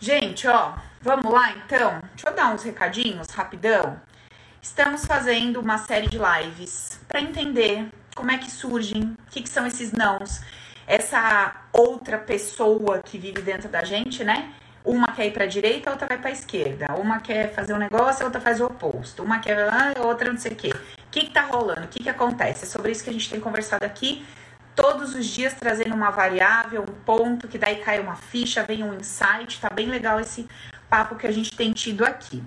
Gente, ó, vamos lá então? Deixa eu dar uns recadinhos rapidão. Estamos fazendo uma série de lives para entender como é que surgem, o que, que são esses nãos, essa outra pessoa que vive dentro da gente, né? Uma quer ir para a direita, outra vai para a esquerda. Uma quer fazer um negócio, outra faz o oposto. Uma quer, a outra não sei o quê. O que, que tá rolando? O que, que acontece? É sobre isso que a gente tem conversado aqui todos os dias trazendo uma variável, um ponto, que daí cai uma ficha, vem um insight, tá bem legal esse papo que a gente tem tido aqui.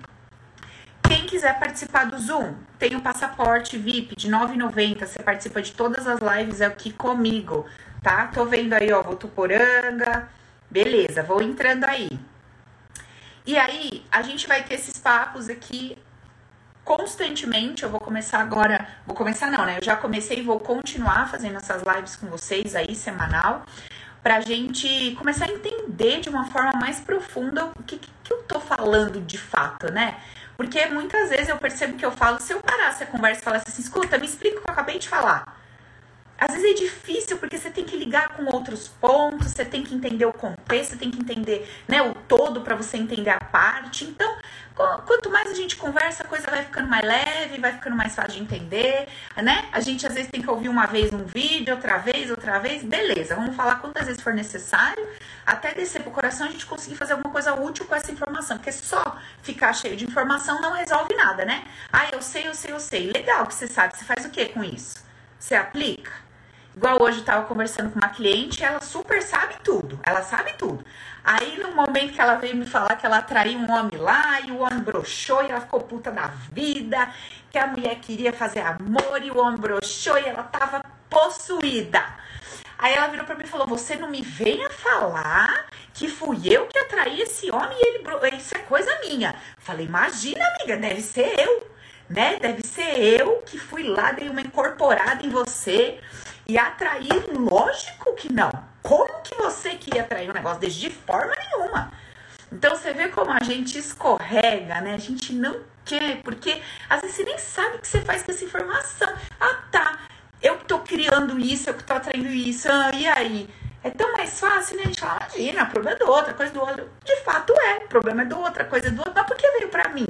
Quem quiser participar do Zoom, tem o passaporte VIP de 9,90. Você participa de todas as lives aqui comigo, tá? Tô vendo aí, ó, Votuporanga. Beleza, vou entrando aí. E aí, a gente vai ter esses papos aqui constantemente. Eu vou começar agora, vou começar não, né? Eu já comecei e vou continuar fazendo essas lives com vocês aí semanal, pra gente começar a entender de uma forma mais profunda o que, que eu tô falando de fato, né? Porque muitas vezes eu percebo que eu falo, se eu parasse a conversa e falasse assim, escuta, me explica o que eu acabei de falar. Às vezes é difícil porque você tem que ligar com outros pontos, você tem que entender o contexto, você tem que entender né, o todo para você entender a parte. Então, quanto mais a gente conversa, a coisa vai ficando mais leve, vai ficando mais fácil de entender, né? A gente às vezes tem que ouvir uma vez um vídeo, outra vez, outra vez, beleza, vamos falar quantas vezes for necessário, até descer pro coração a gente conseguir fazer alguma coisa útil com essa informação, porque só ficar cheio de informação não resolve nada, né? Ah, eu sei, eu sei, eu sei. Legal que você sabe, você faz o que com isso? Você aplica? Igual hoje eu tava conversando com uma cliente, ela super sabe tudo, ela sabe tudo. Aí no momento que ela veio me falar que ela atraiu um homem lá e o homem broxou e ela ficou puta da vida, que a mulher queria fazer amor e o homem broxou e ela tava possuída. Aí ela virou para mim e falou: Você não me venha falar que fui eu que atraí esse homem e ele. Isso é coisa minha. Falei: Imagina, amiga, deve ser eu, né? Deve ser eu que fui lá, dei uma incorporada em você e atrair, lógico que não. Como que você queria atrair um negócio desse? De forma nenhuma. Então você vê como a gente escorrega, né? A gente não quer, porque às vezes você nem sabe o que você faz com essa informação. Ah, tá. Eu que tô criando isso, eu que tô atraindo isso. Ah, e aí? É tão mais fácil, né? A gente fala, imagina, problema é do outro, coisa do outro. De fato é, problema é do outro, coisa é do outro. Mas por que veio pra mim?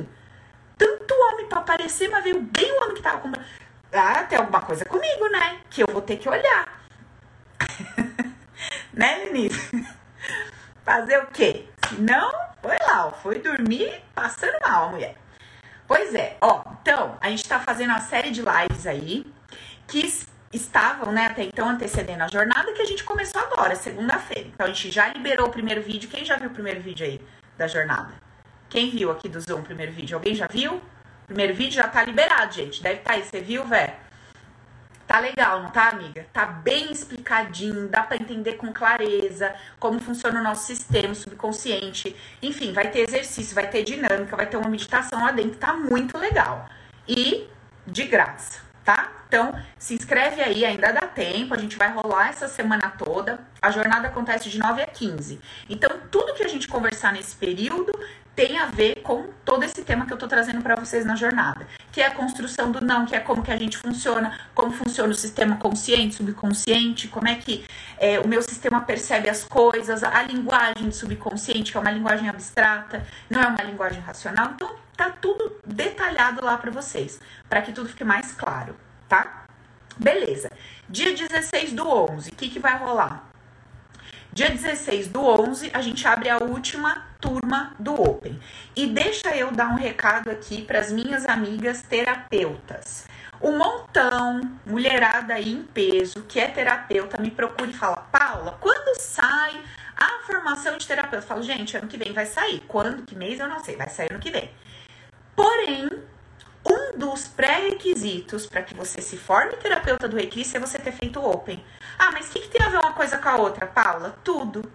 Tanto homem pra aparecer, mas veio bem o homem que tava comprando ah, tem alguma coisa comigo, né? Que eu vou ter que olhar. Né, Denise? Fazer o quê? Se não, foi lá, ó, foi dormir passando mal, mulher. Pois é, ó, então, a gente tá fazendo uma série de lives aí que estavam, né, até então antecedendo a jornada que a gente começou agora, segunda-feira. Então a gente já liberou o primeiro vídeo. Quem já viu o primeiro vídeo aí da jornada? Quem viu aqui do Zoom o primeiro vídeo? Alguém já viu? Primeiro vídeo já tá liberado, gente. Deve estar tá aí, você viu, velho? Tá legal, não tá, amiga? Tá bem explicadinho, dá para entender com clareza como funciona o nosso sistema subconsciente. Enfim, vai ter exercício, vai ter dinâmica, vai ter uma meditação lá dentro, tá muito legal. E de graça, tá? Então, se inscreve aí, ainda dá tempo, a gente vai rolar essa semana toda. A jornada acontece de 9 a 15. Então, tudo que a gente conversar nesse período tem a ver com todo esse tema que eu tô trazendo para vocês na jornada, que é a construção do não, que é como que a gente funciona, como funciona o sistema consciente, subconsciente, como é que é, o meu sistema percebe as coisas, a linguagem subconsciente, que é uma linguagem abstrata, não é uma linguagem racional. Então, tá tudo detalhado lá para vocês, para que tudo fique mais claro, tá? Beleza. Dia 16 do 11, o que, que vai rolar? Dia 16 do 11, a gente abre a última turma do Open. E deixa eu dar um recado aqui para as minhas amigas terapeutas. Um montão, mulherada aí em peso, que é terapeuta, me procura e fala: Paula, quando sai a formação de terapeuta? Eu falo, gente, ano que vem vai sair. Quando, que mês, eu não sei, vai sair ano que vem. Porém, um dos pré-requisitos para que você se forme terapeuta do Recris é você ter feito Open. Ah, mas o que, que tem a ver uma coisa com a outra, Paula? Tudo.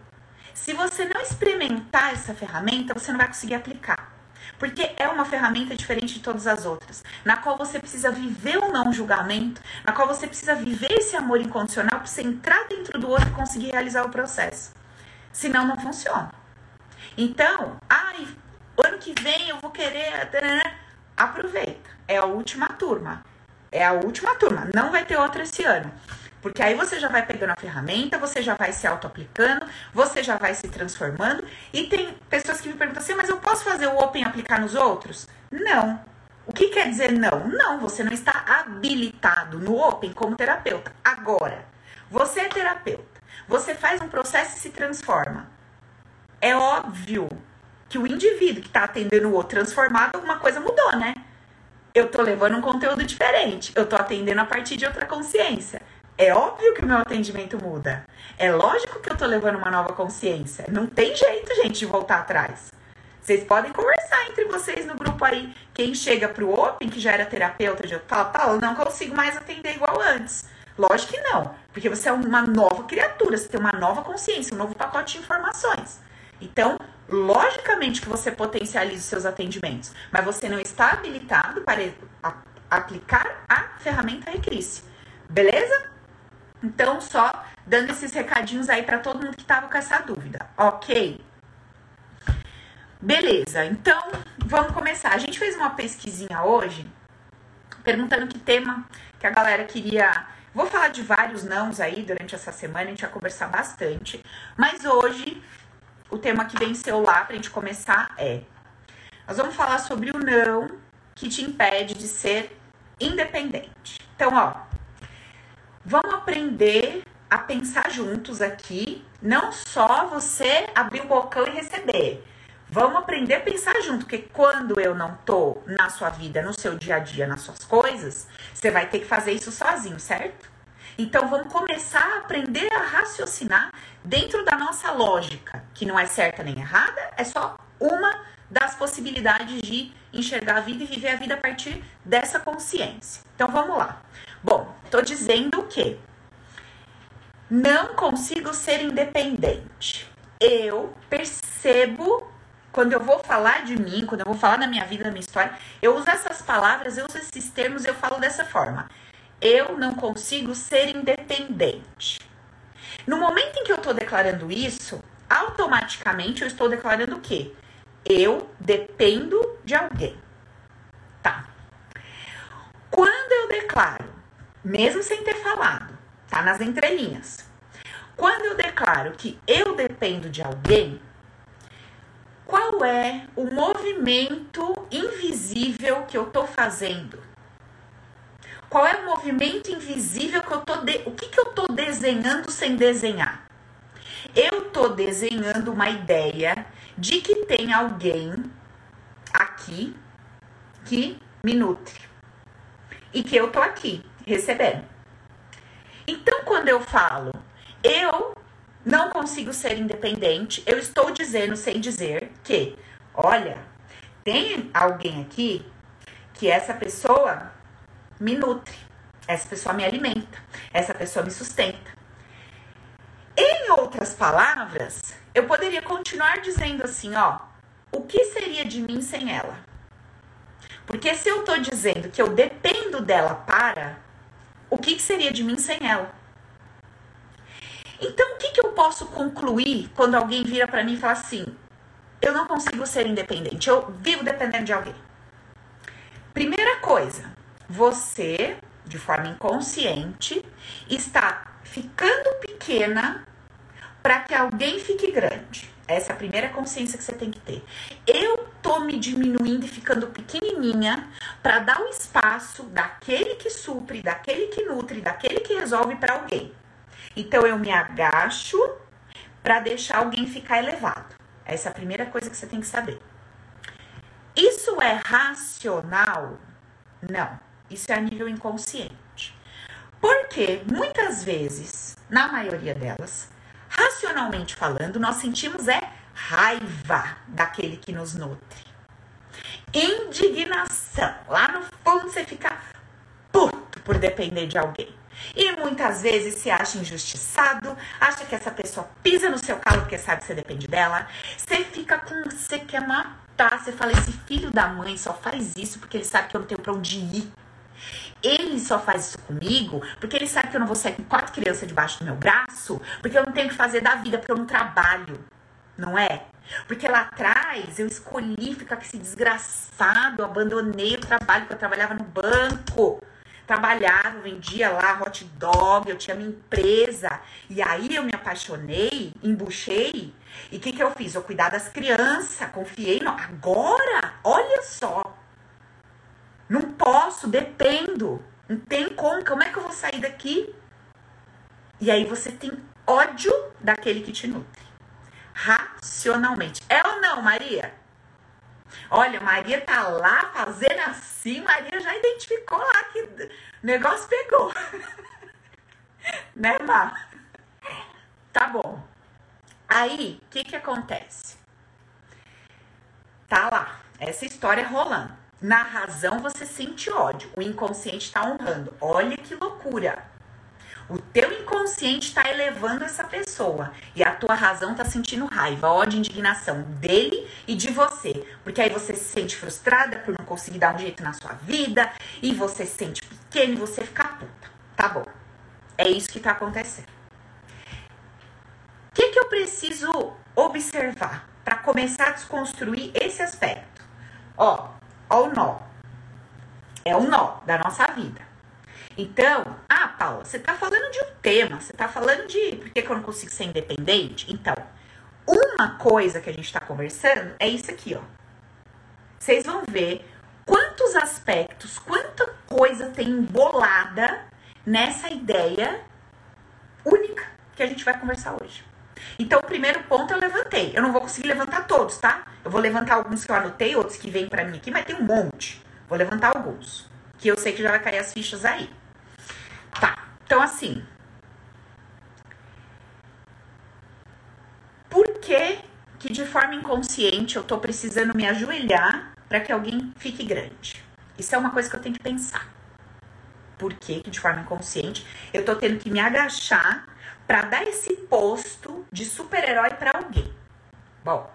Se você não experimentar essa ferramenta, você não vai conseguir aplicar. Porque é uma ferramenta diferente de todas as outras, na qual você precisa viver o não julgamento, na qual você precisa viver esse amor incondicional para você entrar dentro do outro e conseguir realizar o processo. Senão, não funciona. Então, ai, ano que vem eu vou querer. Aproveita. É a última turma. É a última turma. Não vai ter outra esse ano. Porque aí você já vai pegando a ferramenta, você já vai se auto-aplicando, você já vai se transformando. E tem pessoas que me perguntam assim, mas eu posso fazer o Open aplicar nos outros? Não. O que quer dizer não? Não, você não está habilitado no Open como terapeuta. Agora, você é terapeuta, você faz um processo e se transforma. É óbvio que o indivíduo que está atendendo o outro transformado, alguma coisa mudou, né? Eu tô levando um conteúdo diferente, eu tô atendendo a partir de outra consciência. É óbvio que o meu atendimento muda. É lógico que eu tô levando uma nova consciência. Não tem jeito, gente, de voltar atrás. Vocês podem conversar entre vocês no grupo aí. Quem chega pro Open, que já era terapeuta de tal, tal, não consigo mais atender igual antes. Lógico que não, porque você é uma nova criatura, você tem uma nova consciência, um novo pacote de informações. Então, logicamente que você potencializa os seus atendimentos, mas você não está habilitado para aplicar a ferramenta Recrisse. Beleza? Então, só dando esses recadinhos aí para todo mundo que estava com essa dúvida, ok? Beleza, então vamos começar. A gente fez uma pesquisinha hoje perguntando que tema que a galera queria. Vou falar de vários nãos aí durante essa semana, a gente vai conversar bastante. Mas hoje, o tema que venceu lá pra gente começar é: nós vamos falar sobre o não que te impede de ser independente. Então, ó, Vamos aprender a pensar juntos aqui, não só você abrir o bocão e receber. Vamos aprender a pensar junto, porque quando eu não tô na sua vida, no seu dia a dia, nas suas coisas, você vai ter que fazer isso sozinho, certo? Então vamos começar a aprender a raciocinar dentro da nossa lógica, que não é certa nem errada, é só uma das possibilidades de enxergar a vida e viver a vida a partir dessa consciência. Então vamos lá. Bom, tô dizendo que não consigo ser independente. Eu percebo quando eu vou falar de mim, quando eu vou falar da minha vida, da minha história, eu uso essas palavras, eu uso esses termos, eu falo dessa forma. Eu não consigo ser independente. No momento em que eu estou declarando isso, automaticamente eu estou declarando o quê? Eu dependo de alguém. Tá. Quando eu declaro mesmo sem ter falado, tá nas entrelinhas. Quando eu declaro que eu dependo de alguém, qual é o movimento invisível que eu tô fazendo? Qual é o movimento invisível que eu tô de... o que que eu tô desenhando sem desenhar? Eu tô desenhando uma ideia de que tem alguém aqui que me nutre e que eu tô aqui recebendo. Então, quando eu falo, eu não consigo ser independente, eu estou dizendo, sem dizer, que, olha, tem alguém aqui que essa pessoa me nutre, essa pessoa me alimenta, essa pessoa me sustenta. Em outras palavras, eu poderia continuar dizendo assim, ó, o que seria de mim sem ela? Porque se eu tô dizendo que eu dependo dela para, o que, que seria de mim sem ela? Então, o que, que eu posso concluir quando alguém vira para mim e fala assim: eu não consigo ser independente, eu vivo dependendo de alguém? Primeira coisa, você, de forma inconsciente, está ficando pequena para que alguém fique grande. Essa é a primeira consciência que você tem que ter. Eu tô me diminuindo e ficando pequenininha para dar o espaço daquele que supre, daquele que nutre, daquele que resolve para alguém. Então eu me agacho para deixar alguém ficar elevado. Essa é a primeira coisa que você tem que saber. Isso é racional? Não. Isso é a nível inconsciente. Porque muitas vezes, na maioria delas, racionalmente falando, nós sentimos é raiva daquele que nos nutre. Indignação. Lá no fundo você fica puto por depender de alguém. E muitas vezes se acha injustiçado, acha que essa pessoa pisa no seu calo porque sabe que você depende dela. Você fica com. Você quer matar. Você fala: esse filho da mãe só faz isso porque ele sabe que eu não tenho pra onde ir. Ele só faz isso comigo porque ele sabe que eu não vou sair com quatro crianças debaixo do meu braço, porque eu não tenho o que fazer da vida, porque eu não trabalho. Não é? Porque lá atrás eu escolhi ficar com esse desgraçado, abandonei o trabalho que eu trabalhava no banco. trabalhava, vendia lá hot dog, eu tinha minha empresa. E aí eu me apaixonei, embuchei. E o que, que eu fiz? Eu cuidar das crianças, confiei. No... Agora, olha só. Não posso, dependo. Não tem como. Como é que eu vou sair daqui? E aí você tem ódio daquele que te nutre. Racionalmente. É ou não, Maria? Olha, Maria tá lá fazendo assim, Maria já identificou lá que o negócio pegou. né, Má? Tá bom. Aí, o que que acontece? Tá lá, essa história rolando. Na razão você sente ódio, o inconsciente tá honrando. Olha que loucura. O teu inconsciente está elevando essa pessoa e a tua razão está sentindo raiva, ódio, indignação dele e de você. Porque aí você se sente frustrada por não conseguir dar um jeito na sua vida e você se sente pequeno e você fica puta. Tá bom. É isso que está acontecendo. O que, que eu preciso observar para começar a desconstruir esse aspecto? Ó, ó o nó. É o nó da nossa vida. Então, ah, Paula, você está falando de um tema, você está falando de por que, que eu não consigo ser independente? Então, uma coisa que a gente está conversando é isso aqui, ó. Vocês vão ver quantos aspectos, quanta coisa tem embolada nessa ideia única que a gente vai conversar hoje. Então, o primeiro ponto eu levantei. Eu não vou conseguir levantar todos, tá? Eu vou levantar alguns que eu anotei, outros que vêm para mim aqui, mas tem um monte. Vou levantar alguns, que eu sei que já vai cair as fichas aí. Tá, então assim. Por que que de forma inconsciente eu tô precisando me ajoelhar para que alguém fique grande? Isso é uma coisa que eu tenho que pensar. Por que que de forma inconsciente eu tô tendo que me agachar para dar esse posto de super-herói para alguém? Bom,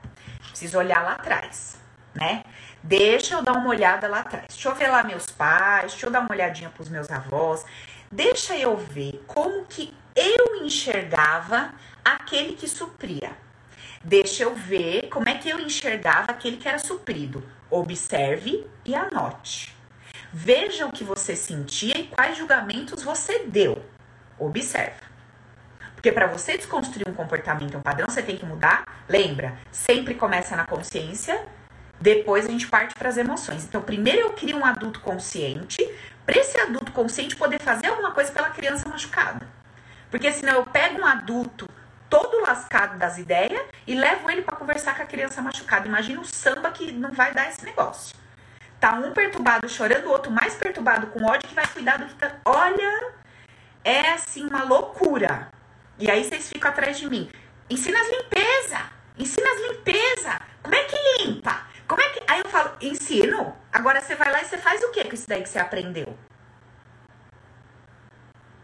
preciso olhar lá atrás, né? Deixa eu dar uma olhada lá atrás. Deixa eu ver lá meus pais, deixa eu dar uma olhadinha pros meus avós. Deixa eu ver como que eu enxergava aquele que supria. Deixa eu ver como é que eu enxergava aquele que era suprido. Observe e anote. Veja o que você sentia e quais julgamentos você deu. Observa. Porque para você desconstruir um comportamento, um padrão, você tem que mudar. Lembra, sempre começa na consciência, depois a gente parte para as emoções. Então, primeiro eu crio um adulto consciente, para esse adulto consciente poder fazer alguma coisa pela criança machucada. Porque senão eu pego um adulto todo lascado das ideias e levo ele para conversar com a criança machucada. Imagina o samba que não vai dar esse negócio. Tá um perturbado chorando, o outro mais perturbado com ódio que vai cuidar do que tá. Olha, é assim uma loucura. E aí vocês ficam atrás de mim. Ensina as limpeza. Ensina as limpeza. Como é que limpa? Como é que. Aí eu falo, ensino. Agora você vai lá e você faz o que com isso daí que você aprendeu?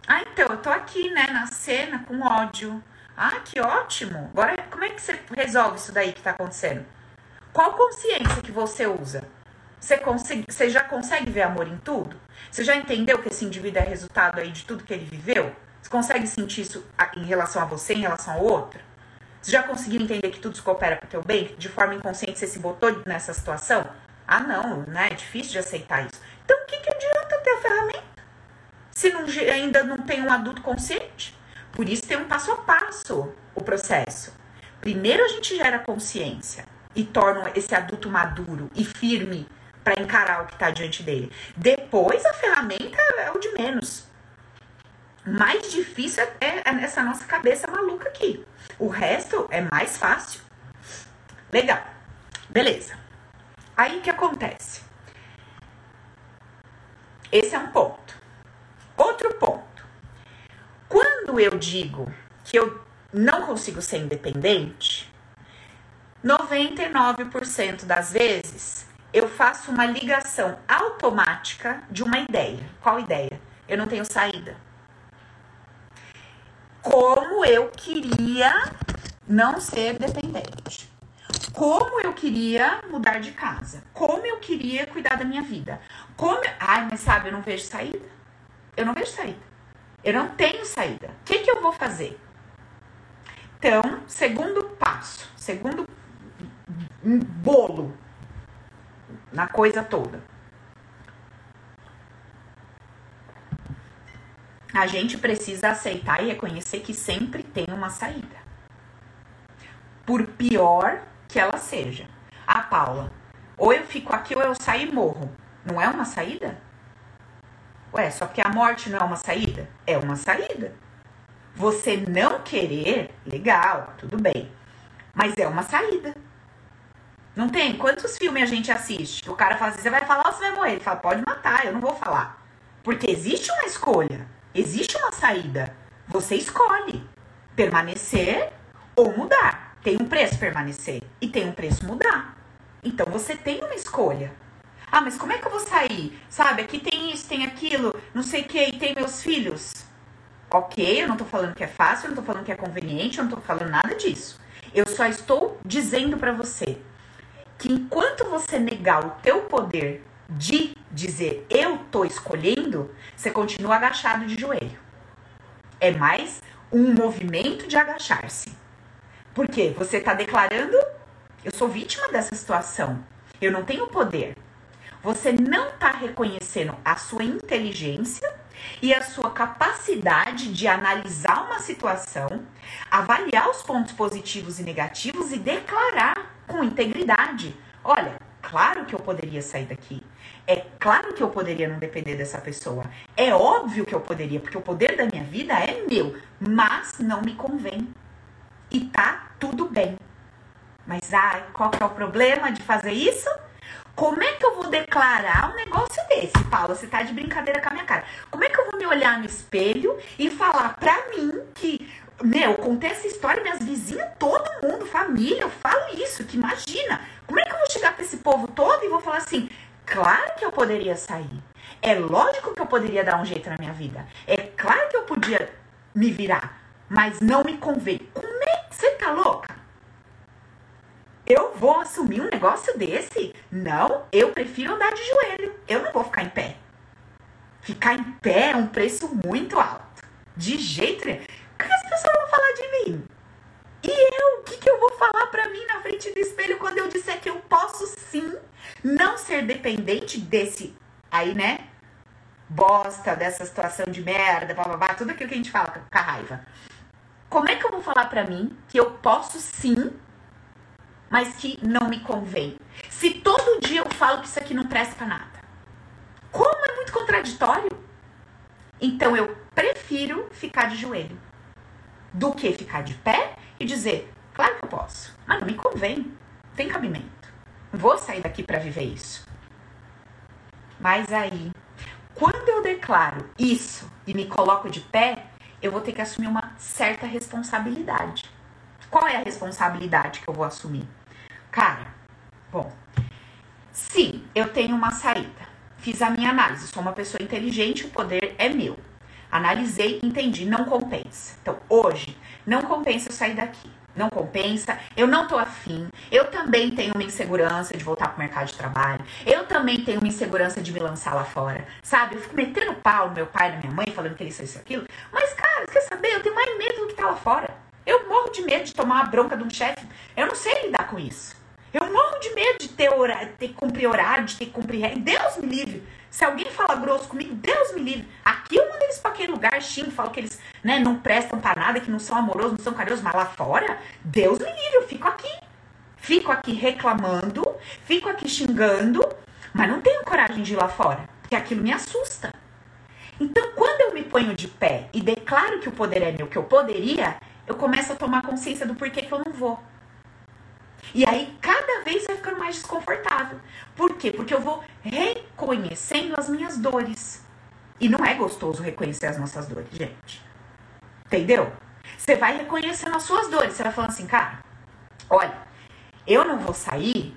Ah, então, eu tô aqui, né, na cena com ódio. Ah, que ótimo. Agora, como é que você resolve isso daí que tá acontecendo? Qual consciência que você usa? Você, consegue, você já consegue ver amor em tudo? Você já entendeu que esse indivíduo é resultado aí de tudo que ele viveu? Você consegue sentir isso em relação a você, em relação ao outro? Já conseguiu entender que tudo coopera para o teu bem? De forma inconsciente você se botou nessa situação? Ah, não, né? É difícil de aceitar isso. Então, o que, que adianta ter a ferramenta? Se não, ainda não tem um adulto consciente? Por isso tem um passo a passo o processo. Primeiro a gente gera consciência e torna esse adulto maduro e firme para encarar o que está diante dele. Depois a ferramenta é o de menos. Mais difícil é, é essa nossa cabeça maluca aqui. O resto é mais fácil. Legal. Beleza. Aí o que acontece? Esse é um ponto. Outro ponto. Quando eu digo que eu não consigo ser independente, 99% das vezes eu faço uma ligação automática de uma ideia. Qual ideia? Eu não tenho saída como eu queria não ser dependente. Como eu queria mudar de casa. Como eu queria cuidar da minha vida. Como. Ai, mas sabe, eu não vejo saída. Eu não vejo saída. Eu não tenho saída. O que, que eu vou fazer? Então, segundo passo, segundo bolo na coisa toda. A gente precisa aceitar e reconhecer que sempre tem uma saída. Por pior que ela seja. A Paula, ou eu fico aqui ou eu saio e morro. Não é uma saída? Ué, só que a morte não é uma saída? É uma saída. Você não querer, legal, tudo bem. Mas é uma saída. Não tem? Quantos filmes a gente assiste? O cara fala assim: você vai falar ou você vai morrer? Ele fala: pode matar, eu não vou falar. Porque existe uma escolha, existe uma saída. Você escolhe permanecer ou mudar. Tem um preço permanecer e tem um preço mudar. Então você tem uma escolha. Ah, mas como é que eu vou sair? Sabe, aqui tem isso, tem aquilo, não sei o que, e tem meus filhos. Ok, eu não tô falando que é fácil, eu não tô falando que é conveniente, eu não tô falando nada disso. Eu só estou dizendo para você que enquanto você negar o teu poder de dizer eu tô escolhendo, você continua agachado de joelho. É mais um movimento de agachar-se. Porque você está declarando eu sou vítima dessa situação. Eu não tenho poder. Você não está reconhecendo a sua inteligência e a sua capacidade de analisar uma situação, avaliar os pontos positivos e negativos e declarar com integridade: olha, claro que eu poderia sair daqui. É claro que eu poderia não depender dessa pessoa. É óbvio que eu poderia, porque o poder da minha vida é meu, mas não me convém. E tá tudo bem. Mas ai, qual que é o problema de fazer isso? Como é que eu vou declarar um negócio desse, Paula? Você tá de brincadeira com a minha cara. Como é que eu vou me olhar no espelho e falar pra mim que meu, contei essa história, minhas vizinhas, todo mundo, família, eu falo isso, que imagina. Como é que eu vou chegar pra esse povo todo e vou falar assim, claro que eu poderia sair. É lógico que eu poderia dar um jeito na minha vida. É claro que eu podia me virar, mas não me convém. Como é que você tá louca? Eu vou assumir um negócio desse? Não, eu prefiro andar de joelho. Eu não vou ficar em pé. Ficar em pé é um preço muito alto. De jeito nenhum as pessoas vão falar de mim? E eu, o que, que eu vou falar pra mim na frente do espelho quando eu disser que eu posso sim não ser dependente desse aí, né? Bosta, dessa situação de merda, blá, tudo aquilo que a gente fala com a raiva. Como é que eu vou falar pra mim que eu posso sim, mas que não me convém? Se todo dia eu falo que isso aqui não presta pra nada. Como é muito contraditório? Então eu prefiro ficar de joelho do que ficar de pé e dizer, claro que eu posso, mas não me convém, tem cabimento. Vou sair daqui para viver isso. Mas aí, quando eu declaro isso e me coloco de pé, eu vou ter que assumir uma certa responsabilidade. Qual é a responsabilidade que eu vou assumir? Cara, bom, se eu tenho uma saída, fiz a minha análise, sou uma pessoa inteligente, o poder é meu. Analisei, entendi, não compensa. Então, hoje, não compensa eu sair daqui. Não compensa, eu não tô afim. Eu também tenho uma insegurança de voltar pro mercado de trabalho. Eu também tenho uma insegurança de me lançar lá fora. Sabe? Eu fico metendo pau no meu pai na minha mãe, falando que são isso e aquilo. Mas, cara, quer saber? Eu tenho mais medo do que tá lá fora. Eu morro de medo de tomar uma bronca de um chefe. Eu não sei lidar com isso. Eu morro de medo de ter, ter que cumprir horário, de ter que cumprir. Deus me livre. Se alguém fala grosso comigo, Deus me livre. Aqui eu mando eles pra aquele lugar, xingo, falo que eles né, não prestam pra nada, que não são amorosos, não são carinhosos, mas lá fora, Deus me livre, eu fico aqui. Fico aqui reclamando, fico aqui xingando, mas não tenho coragem de ir lá fora, porque aquilo me assusta. Então, quando eu me ponho de pé e declaro que o poder é meu, que eu poderia, eu começo a tomar consciência do porquê que eu não vou. E aí, cada vez vai ficando mais desconfortável. Por quê? Porque eu vou reconhecendo as minhas dores. E não é gostoso reconhecer as nossas dores, gente. Entendeu? Você vai reconhecendo as suas dores. Você vai falando assim, cara, olha, eu não vou sair,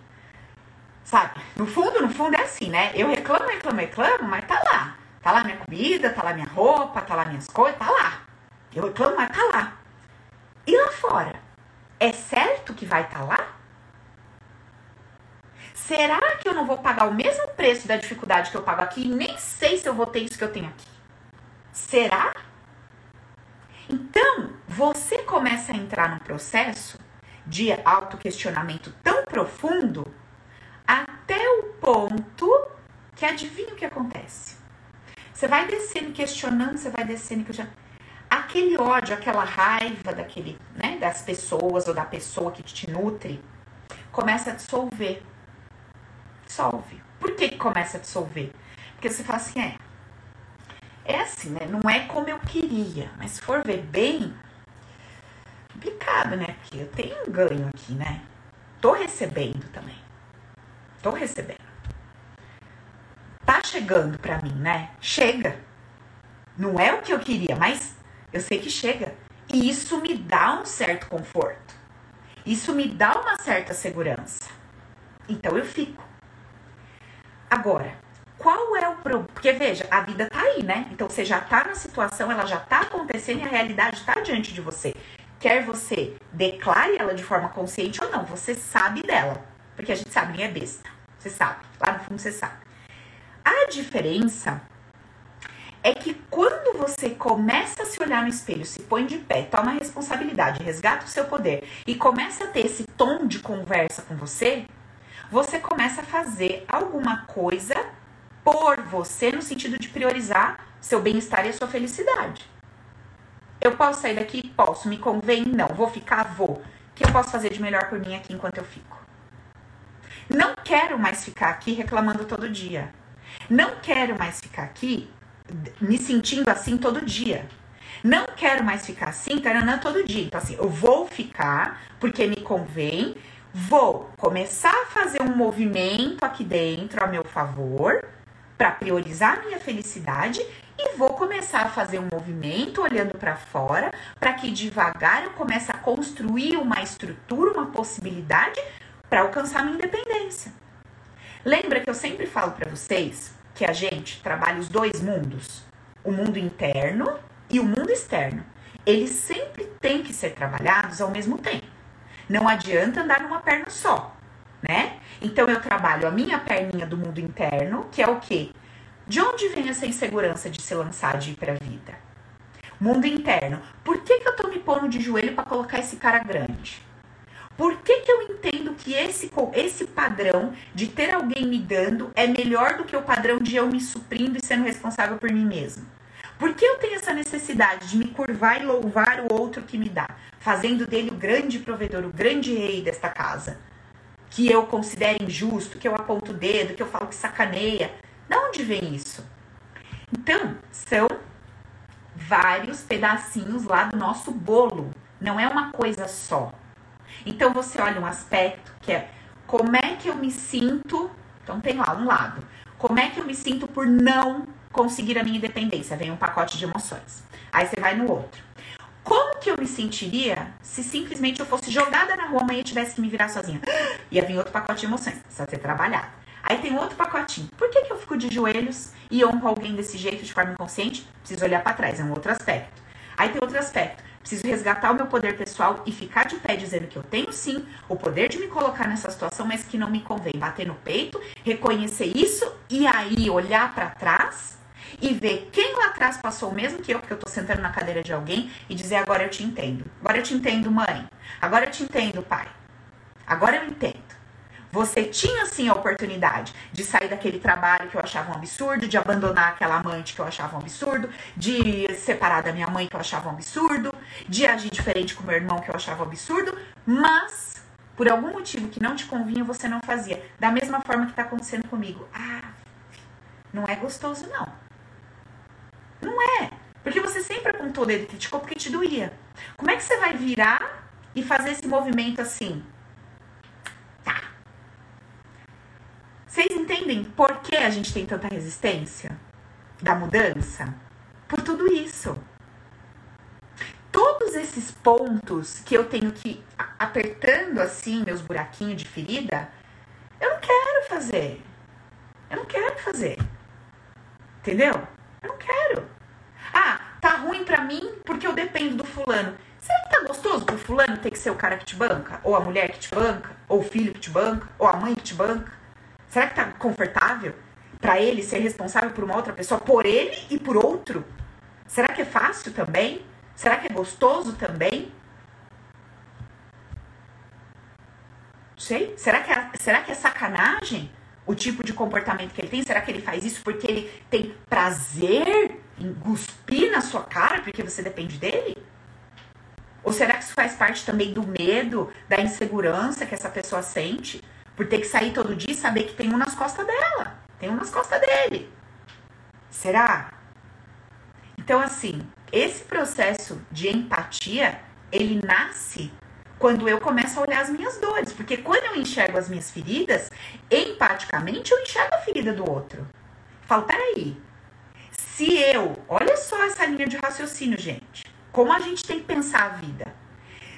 sabe? No fundo, no fundo é assim, né? Eu reclamo, reclamo, reclamo, mas tá lá. Tá lá minha comida, tá lá minha roupa, tá lá minhas coisas, tá lá. Eu reclamo, mas tá lá. E lá fora? É certo que vai estar tá lá? Será que eu não vou pagar o mesmo preço da dificuldade que eu pago aqui? Nem sei se eu vou ter isso que eu tenho aqui. Será? Então, você começa a entrar num processo de autoquestionamento tão profundo até o ponto que adivinha o que acontece? Você vai descendo, questionando, você vai descendo, questionando. Aquele ódio, aquela raiva daquele, né, das pessoas ou da pessoa que te nutre, começa a dissolver. Dissolve. Por que, que começa a dissolver? Porque você fala assim, é. É assim, né? Não é como eu queria, mas se for ver bem, complicado, né? Porque eu tenho um ganho aqui, né? Tô recebendo também. Tô recebendo. Tá chegando pra mim, né? Chega. Não é o que eu queria, mas eu sei que chega. E isso me dá um certo conforto. Isso me dá uma certa segurança. Então eu fico. Agora, qual é o problema? Porque veja, a vida tá aí, né? Então você já tá na situação, ela já tá acontecendo e a realidade tá diante de você. Quer você declare ela de forma consciente ou não, você sabe dela. Porque a gente sabe, nem é besta. Você sabe, lá no fundo você sabe. A diferença é que quando você começa a se olhar no espelho, se põe de pé, toma responsabilidade, resgata o seu poder e começa a ter esse tom de conversa com você, você começa a fazer alguma coisa por você no sentido de priorizar seu bem-estar e a sua felicidade. Eu posso sair daqui? Posso. Me convém? Não. Vou ficar? Vou. O que eu posso fazer de melhor por mim aqui enquanto eu fico? Não quero mais ficar aqui reclamando todo dia. Não quero mais ficar aqui me sentindo assim todo dia. Não quero mais ficar assim, taranã, todo dia. Então, assim, eu vou ficar porque me convém. Vou começar a fazer um movimento aqui dentro a meu favor para priorizar minha felicidade e vou começar a fazer um movimento olhando para fora para que devagar eu comece a construir uma estrutura, uma possibilidade para alcançar minha independência. Lembra que eu sempre falo para vocês que a gente trabalha os dois mundos, o mundo interno e o mundo externo. Eles sempre têm que ser trabalhados ao mesmo tempo. Não adianta andar numa perna só, né? Então eu trabalho a minha perninha do mundo interno, que é o quê? De onde vem essa insegurança de se lançar de ir para a vida? Mundo interno. Por que, que eu tô me pondo de joelho para colocar esse cara grande? Por que, que eu entendo que esse, esse padrão de ter alguém me dando é melhor do que o padrão de eu me suprindo e sendo responsável por mim mesmo? Por que eu tenho essa necessidade de me curvar e louvar o outro que me dá, fazendo dele o grande provedor, o grande rei desta casa? Que eu considero injusto, que eu aponto o dedo, que eu falo que sacaneia. De onde vem isso? Então, são vários pedacinhos lá do nosso bolo. Não é uma coisa só. Então você olha um aspecto que é como é que eu me sinto. Então tem lá um lado. Como é que eu me sinto por não conseguir a minha independência? Vem um pacote de emoções. Aí você vai no outro. Como que eu me sentiria se simplesmente eu fosse jogada na rua e tivesse que me virar sozinha? Ia vir outro pacote de emoções. Precisa ser trabalhado. Aí tem outro pacotinho. Por que, que eu fico de joelhos e honro alguém desse jeito de forma inconsciente? Preciso olhar para trás, é um outro aspecto. Aí tem outro aspecto. Preciso resgatar o meu poder pessoal e ficar de pé dizendo que eu tenho sim o poder de me colocar nessa situação, mas que não me convém. Bater no peito, reconhecer isso e aí olhar para trás e ver quem lá atrás passou o mesmo que eu, porque eu tô sentando na cadeira de alguém e dizer agora eu te entendo. Agora eu te entendo, mãe. Agora eu te entendo, pai. Agora eu entendo. Você tinha sim a oportunidade de sair daquele trabalho que eu achava um absurdo, de abandonar aquela amante que eu achava um absurdo, de separar da minha mãe que eu achava um absurdo, de agir diferente com meu irmão que eu achava um absurdo, mas por algum motivo que não te convinha, você não fazia. Da mesma forma que está acontecendo comigo. Ah, não é gostoso, não. Não é. Porque você sempre apontou o dedo e criticou porque te doía. Como é que você vai virar e fazer esse movimento assim? Vocês entendem por que a gente tem tanta resistência da mudança? Por tudo isso. Todos esses pontos que eu tenho que apertando assim meus buraquinhos de ferida, eu não quero fazer. Eu não quero fazer. Entendeu? Eu não quero. Ruim pra mim porque eu dependo do fulano. Será que tá gostoso pro fulano ter que ser o cara que te banca? Ou a mulher que te banca? Ou o filho que te banca? Ou a mãe que te banca? Será que tá confortável para ele ser responsável por uma outra pessoa, por ele e por outro? Será que é fácil também? Será que é gostoso também? Sei. Será que é, será que é sacanagem o tipo de comportamento que ele tem? Será que ele faz isso porque ele tem prazer cuspir na sua cara porque você depende dele? Ou será que isso faz parte também do medo, da insegurança que essa pessoa sente por ter que sair todo dia e saber que tem um nas costas dela, tem um nas costas dele? Será? Então, assim, esse processo de empatia, ele nasce quando eu começo a olhar as minhas dores. Porque quando eu enxergo as minhas feridas, empaticamente eu enxergo a ferida do outro. Falo, peraí. Se eu, olha só essa linha de raciocínio, gente. Como a gente tem que pensar a vida.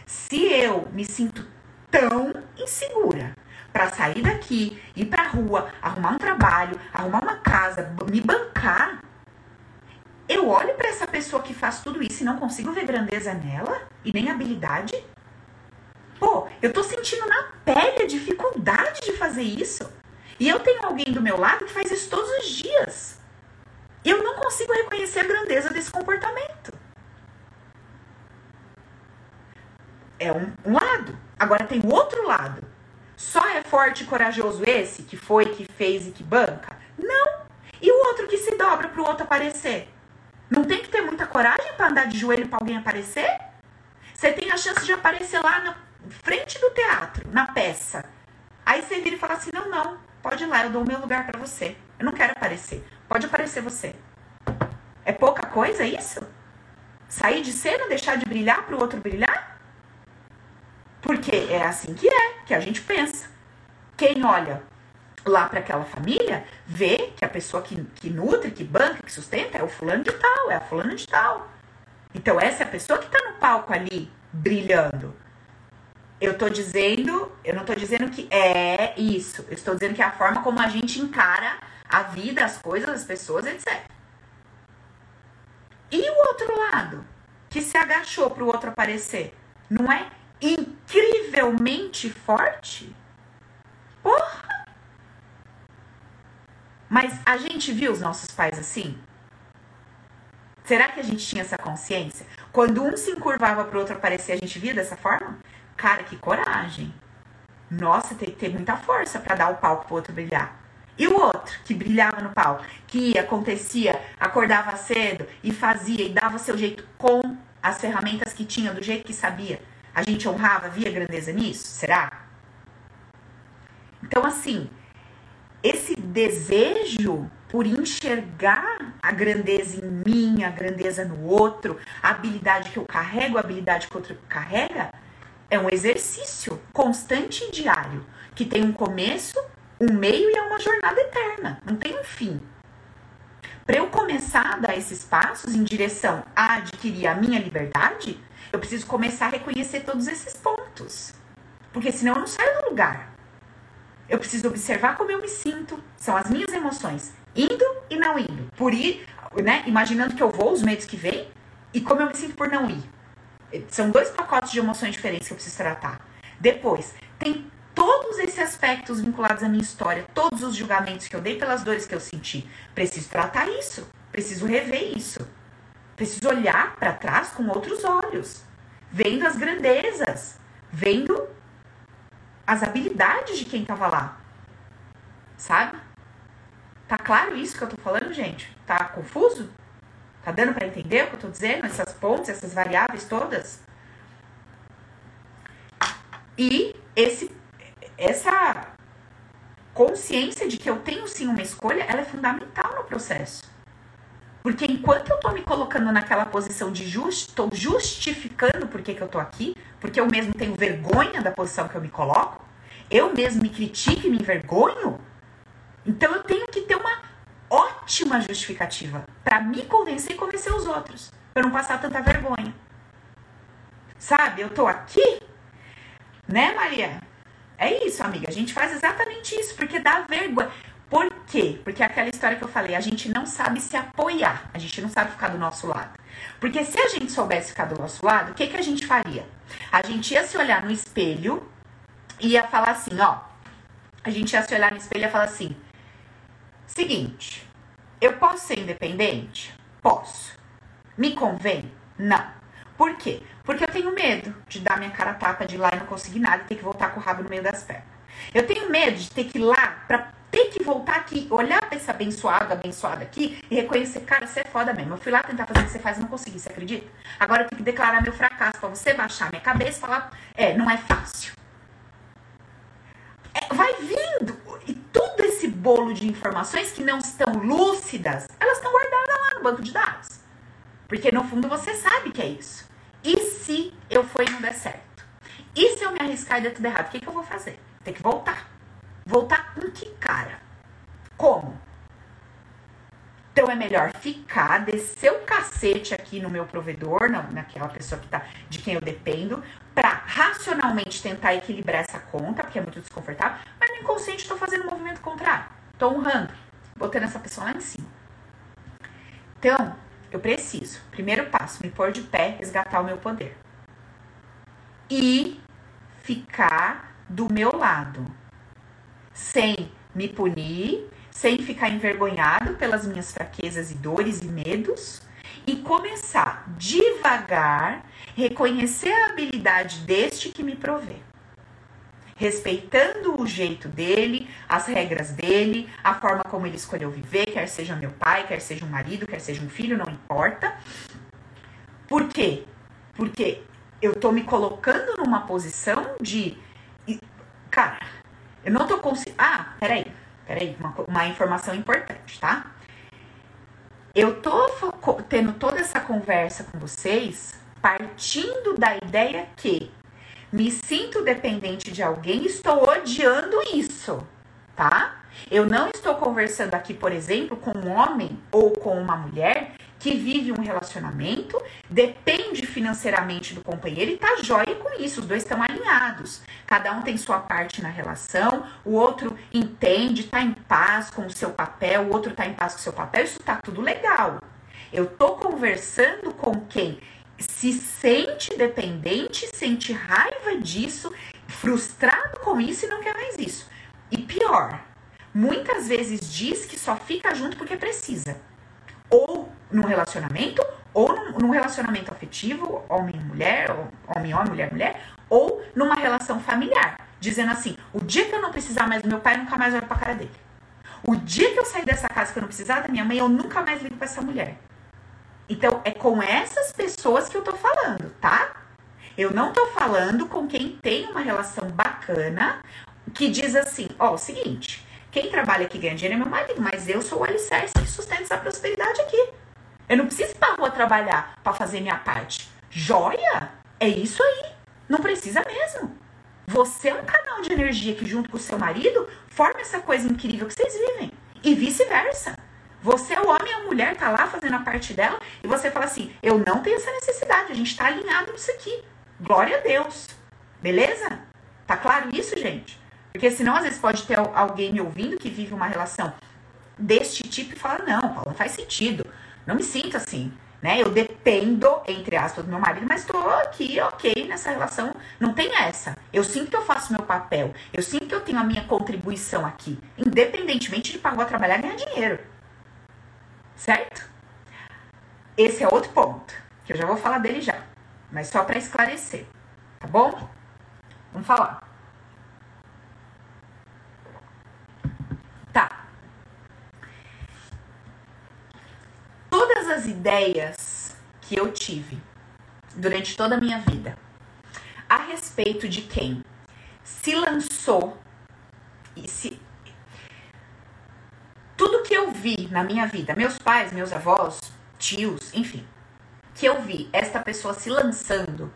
Se eu me sinto tão insegura para sair daqui, ir pra rua, arrumar um trabalho, arrumar uma casa, me bancar, eu olho para essa pessoa que faz tudo isso e não consigo ver grandeza nela e nem habilidade? Pô, eu tô sentindo na pele a dificuldade de fazer isso. E eu tenho alguém do meu lado que faz isso todos os dias. Eu não consigo reconhecer a grandeza desse comportamento. É um, um lado. Agora tem o outro lado. Só é forte e corajoso esse que foi, que fez e que banca? Não. E o outro que se dobra para o outro aparecer? Não tem que ter muita coragem para andar de joelho para alguém aparecer? Você tem a chance de aparecer lá na frente do teatro, na peça. Aí você vira e fala assim: não, não, pode ir lá, eu dou o meu lugar para você. Eu não quero aparecer. Pode aparecer você. É pouca coisa isso? Sair de cena, deixar de brilhar para o outro brilhar? Porque é assim que é, que a gente pensa. Quem olha lá para aquela família vê que a pessoa que, que nutre, que banca, que sustenta é o fulano de tal, é a fulana de tal. Então essa é a pessoa que está no palco ali brilhando. Eu tô dizendo, eu não tô dizendo que é isso. Eu estou dizendo que é a forma como a gente encara a vida, as coisas, as pessoas, etc. E o outro lado, que se agachou para o outro aparecer, não é incrivelmente forte? Porra! Mas a gente viu os nossos pais assim? Será que a gente tinha essa consciência? Quando um se encurvava para o outro aparecer, a gente via dessa forma? Cara, que coragem. Nossa, tem que ter muita força para dar o palco pro outro brilhar. E o outro que brilhava no palco, que ia, acontecia, acordava cedo e fazia e dava seu jeito com as ferramentas que tinha, do jeito que sabia. A gente honrava, via grandeza nisso? Será? Então, assim, esse desejo por enxergar a grandeza em mim, a grandeza no outro, a habilidade que eu carrego, a habilidade que o outro carrega, é um exercício constante e diário, que tem um começo, um meio e é uma jornada eterna, não tem um fim. Para eu começar a dar esses passos em direção a adquirir a minha liberdade, eu preciso começar a reconhecer todos esses pontos. Porque senão eu não saio do lugar. Eu preciso observar como eu me sinto, são as minhas emoções, indo e não indo. Por ir, né, imaginando que eu vou, os medos que vêm, e como eu me sinto por não ir. São dois pacotes de emoções diferentes que eu preciso tratar. Depois, tem todos esses aspectos vinculados à minha história, todos os julgamentos que eu dei pelas dores que eu senti. Preciso tratar isso, preciso rever isso. Preciso olhar para trás com outros olhos, vendo as grandezas, vendo as habilidades de quem estava lá. Sabe? Tá claro isso que eu tô falando, gente? Tá confuso? Tá dando para entender o que eu tô dizendo? Essas pontes, essas variáveis todas? E esse, essa consciência de que eu tenho sim uma escolha, ela é fundamental no processo. Porque enquanto eu tô me colocando naquela posição de just, tô justificando por que, que eu tô aqui, porque eu mesmo tenho vergonha da posição que eu me coloco, eu mesmo me critico e me envergonho, então eu tenho que ter uma ótima justificativa para me convencer e convencer os outros, para não passar tanta vergonha. Sabe, eu tô aqui, né, Maria? É isso, amiga. A gente faz exatamente isso, porque dá vergonha. Por quê? Porque é aquela história que eu falei, a gente não sabe se apoiar, a gente não sabe ficar do nosso lado. Porque se a gente soubesse ficar do nosso lado, o que, que a gente faria? A gente ia se olhar no espelho e ia falar assim, ó. A gente ia se olhar no espelho e ia falar assim: Seguinte, eu posso ser independente? Posso. Me convém? Não. Por quê? Porque eu tenho medo de dar minha cara tapa de ir lá e não conseguir nada e ter que voltar com o rabo no meio das pernas. Eu tenho medo de ter que ir lá para ter que voltar aqui, olhar pra esse abençoado, abençoada aqui e reconhecer, cara, você é foda mesmo. Eu fui lá tentar fazer o que você faz e não consegui, você acredita? Agora eu tenho que declarar meu fracasso pra você baixar minha cabeça e falar, é, não é fácil. É, vai vindo. E todo esse bolo de informações que não estão lúcidas, elas estão guardadas lá no banco de dados. Porque no fundo você sabe que é isso. E se eu for e não der certo? E se eu me arriscar e der tudo errado? O que, que eu vou fazer? Tem que voltar. Voltar com que cara? Como? Então é melhor ficar, descer o cacete aqui no meu provedor, não, naquela pessoa que tá, de quem eu dependo, para racionalmente tentar equilibrar essa conta, porque é muito desconfortável, mas no inconsciente estou fazendo um movimento contrário. Estou honrando, botando essa pessoa lá em cima. Então, eu preciso, primeiro passo, me pôr de pé, resgatar o meu poder. E ficar do meu lado sem me punir, sem ficar envergonhado pelas minhas fraquezas e dores e medos, e começar devagar reconhecer a habilidade deste que me provê. Respeitando o jeito dele, as regras dele, a forma como ele escolheu viver, quer seja meu pai, quer seja um marido, quer seja um filho, não importa. Por quê? Porque eu tô me colocando numa posição de. Cara, eu não tô conseguindo. Ah, peraí, peraí, uma, uma informação importante, tá? Eu tô tendo toda essa conversa com vocês partindo da ideia que me sinto dependente de alguém, estou odiando isso, tá? Eu não estou conversando aqui, por exemplo, com um homem ou com uma mulher que vive um relacionamento, depende financeiramente do companheiro e tá jóia com isso, os dois estão alinhados. Cada um tem sua parte na relação, o outro entende, tá em paz com o seu papel, o outro tá em paz com o seu papel, isso tá tudo legal. Eu tô conversando com quem se sente dependente, sente raiva disso, frustrado com isso e não quer mais isso. E pior, muitas vezes diz que só fica junto porque precisa ou num relacionamento, ou num, relacionamento afetivo, homem e mulher, ou homem homem, mulher mulher, ou numa relação familiar, dizendo assim: o dia que eu não precisar mais do meu pai, eu nunca mais olho pra cara dele. O dia que eu sair dessa casa que eu não precisar da minha mãe, eu nunca mais ligo pra essa mulher. Então, é com essas pessoas que eu tô falando, tá? Eu não tô falando com quem tem uma relação bacana, que diz assim: ó, oh, o seguinte, quem trabalha aqui ganha dinheiro é meu marido, mas eu sou o alicerce que sustenta essa prosperidade aqui. Eu não preciso ir pra rua trabalhar para fazer minha parte. Joia? É isso aí. Não precisa mesmo. Você é um canal de energia que, junto com o seu marido, forma essa coisa incrível que vocês vivem. E vice-versa. Você é o homem a mulher, tá lá fazendo a parte dela, e você fala assim: eu não tenho essa necessidade, a gente tá alinhado nisso aqui. Glória a Deus. Beleza? Tá claro isso, gente? Porque senão, às vezes, pode ter alguém me ouvindo que vive uma relação deste tipo e fala: não, não faz sentido. Não me sinto assim. Né? Eu dependo, entre aspas, do meu marido, mas estou aqui, ok, nessa relação. Não tem essa. Eu sinto que eu faço meu papel. Eu sinto que eu tenho a minha contribuição aqui. Independentemente de pagar trabalhar e ganhar dinheiro. Certo? Esse é outro ponto. Que eu já vou falar dele já. Mas só para esclarecer. Tá bom? Vamos falar. todas as ideias que eu tive durante toda a minha vida a respeito de quem se lançou e se tudo que eu vi na minha vida, meus pais, meus avós, tios, enfim, que eu vi esta pessoa se lançando,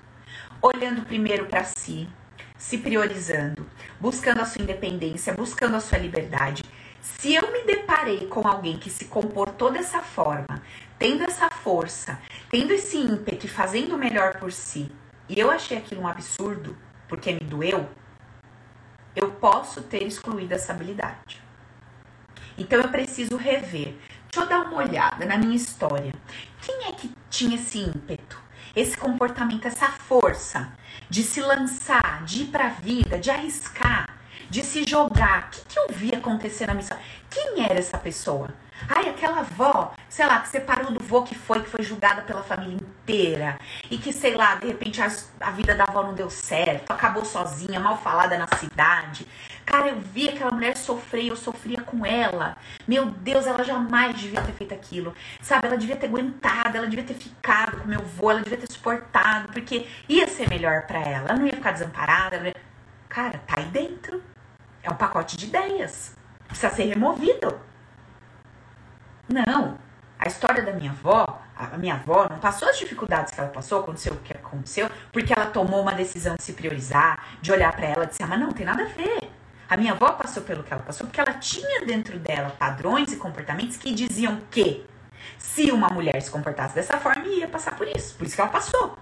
olhando primeiro para si, se priorizando, buscando a sua independência, buscando a sua liberdade, se eu me deparei com alguém que se comportou dessa forma, tendo essa força, tendo esse ímpeto e fazendo o melhor por si, e eu achei aquilo um absurdo porque me doeu, eu posso ter excluído essa habilidade. Então eu preciso rever. Deixa eu dar uma olhada na minha história. Quem é que tinha esse ímpeto, esse comportamento, essa força de se lançar, de ir para a vida, de arriscar? de se jogar. O que, que eu vi acontecer na missão? Quem era essa pessoa? Ai, aquela avó, sei lá, que separou do vô que foi, que foi julgada pela família inteira. E que, sei lá, de repente a, a vida da avó não deu certo, acabou sozinha, mal falada na cidade. Cara, eu vi aquela mulher sofrer, eu sofria com ela. Meu Deus, ela jamais devia ter feito aquilo. Sabe, ela devia ter aguentado, ela devia ter ficado com meu avô, ela devia ter suportado, porque ia ser melhor para ela. Ela não ia ficar desamparada. Ia... Cara, tá aí dentro. É um pacote de ideias. Precisa ser removido. Não. A história da minha avó, a minha avó não passou as dificuldades que ela passou, aconteceu o que aconteceu, porque ela tomou uma decisão de se priorizar, de olhar para ela e dizer, ah, mas não, tem nada a ver. A minha avó passou pelo que ela passou porque ela tinha dentro dela padrões e comportamentos que diziam que se uma mulher se comportasse dessa forma, ia passar por isso. Por isso que ela passou.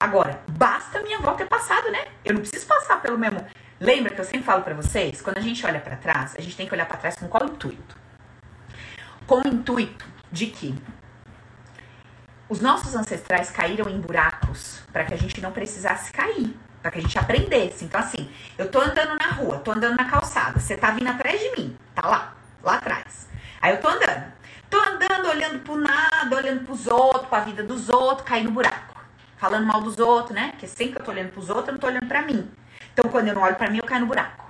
Agora, basta minha avó ter passado, né? Eu não preciso passar pelo mesmo. Lembra que eu sempre falo para vocês? Quando a gente olha para trás, a gente tem que olhar para trás com qual intuito? Com o intuito de que os nossos ancestrais caíram em buracos para que a gente não precisasse cair para que a gente aprendesse. Então, assim, eu tô andando na rua, tô andando na calçada, você tá vindo atrás de mim, tá lá, lá atrás. Aí eu tô andando, tô andando, olhando pro nada, olhando pros outros, pra vida dos outros, caí no buraco. Falando mal dos outros, né? Porque sempre eu tô olhando pros outros, eu não tô olhando pra mim. Então, quando eu não olho pra mim, eu caio no buraco.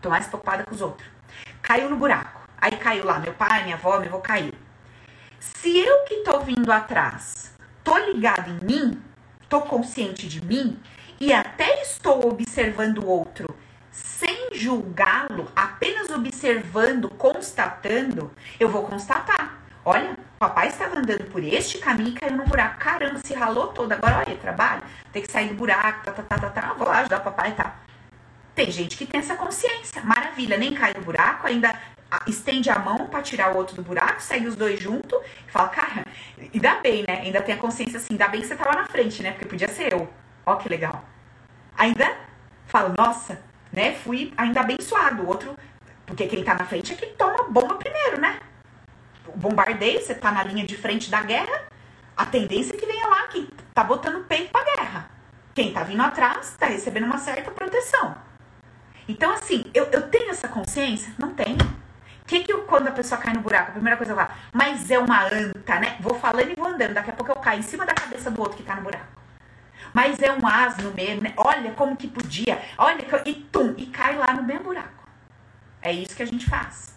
Tô mais preocupada com os outros. Caiu no buraco. Aí caiu lá, meu pai, minha avó, meu avô caiu. Se eu que tô vindo atrás, tô ligado em mim, tô consciente de mim, e até estou observando o outro sem julgá-lo, apenas observando, constatando, eu vou constatar. Olha, papai estava andando por este caminho e caiu no buraco. Caramba, se ralou todo. Agora, olha, trabalho, tem que sair do buraco, tá, tá, tá, tá, tá. Vou lá ajudar o papai, tá. Tem gente que tem essa consciência. Maravilha, nem cai no buraco, ainda estende a mão para tirar o outro do buraco, segue os dois juntos e fala, cara, ainda bem, né? Ainda tem a consciência assim, ainda bem que você tava na frente, né? Porque podia ser eu. Ó que legal. Ainda falo, nossa, né? Fui ainda abençoado. O outro, porque quem tá na frente é quem toma bomba primeiro, né? O bombardeio, você tá na linha de frente da guerra, a tendência é que venha lá quem tá botando peito pra guerra. Quem tá vindo atrás tá recebendo uma certa proteção. Então, assim, eu, eu tenho essa consciência? Não tenho. O que, que eu, quando a pessoa cai no buraco, a primeira coisa que eu falo, mas é uma anta, né? Vou falando e vou andando, daqui a pouco eu caio em cima da cabeça do outro que tá no buraco. Mas é um asno mesmo, né? Olha como que podia. Olha, que... e tum, e cai lá no mesmo buraco. É isso que a gente faz.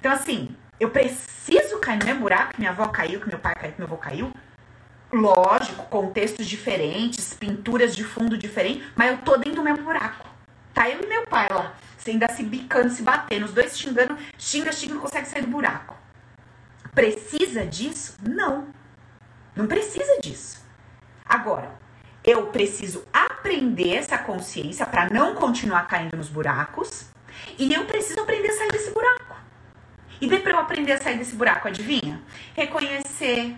Então, assim, eu preciso cair no mesmo buraco que minha avó caiu, que meu pai caiu, que meu avô caiu. Lógico, contextos diferentes, pinturas de fundo diferentes, mas eu tô dentro do mesmo buraco. Tá eu e meu pai lá, ainda se bicando, se batendo, os dois xingando, xinga, xinga, não consegue sair do buraco. Precisa disso? Não. Não precisa disso. Agora, eu preciso aprender essa consciência para não continuar caindo nos buracos. E eu preciso aprender a sair desse buraco. E daí para eu aprender a sair desse buraco, adivinha? Reconhecer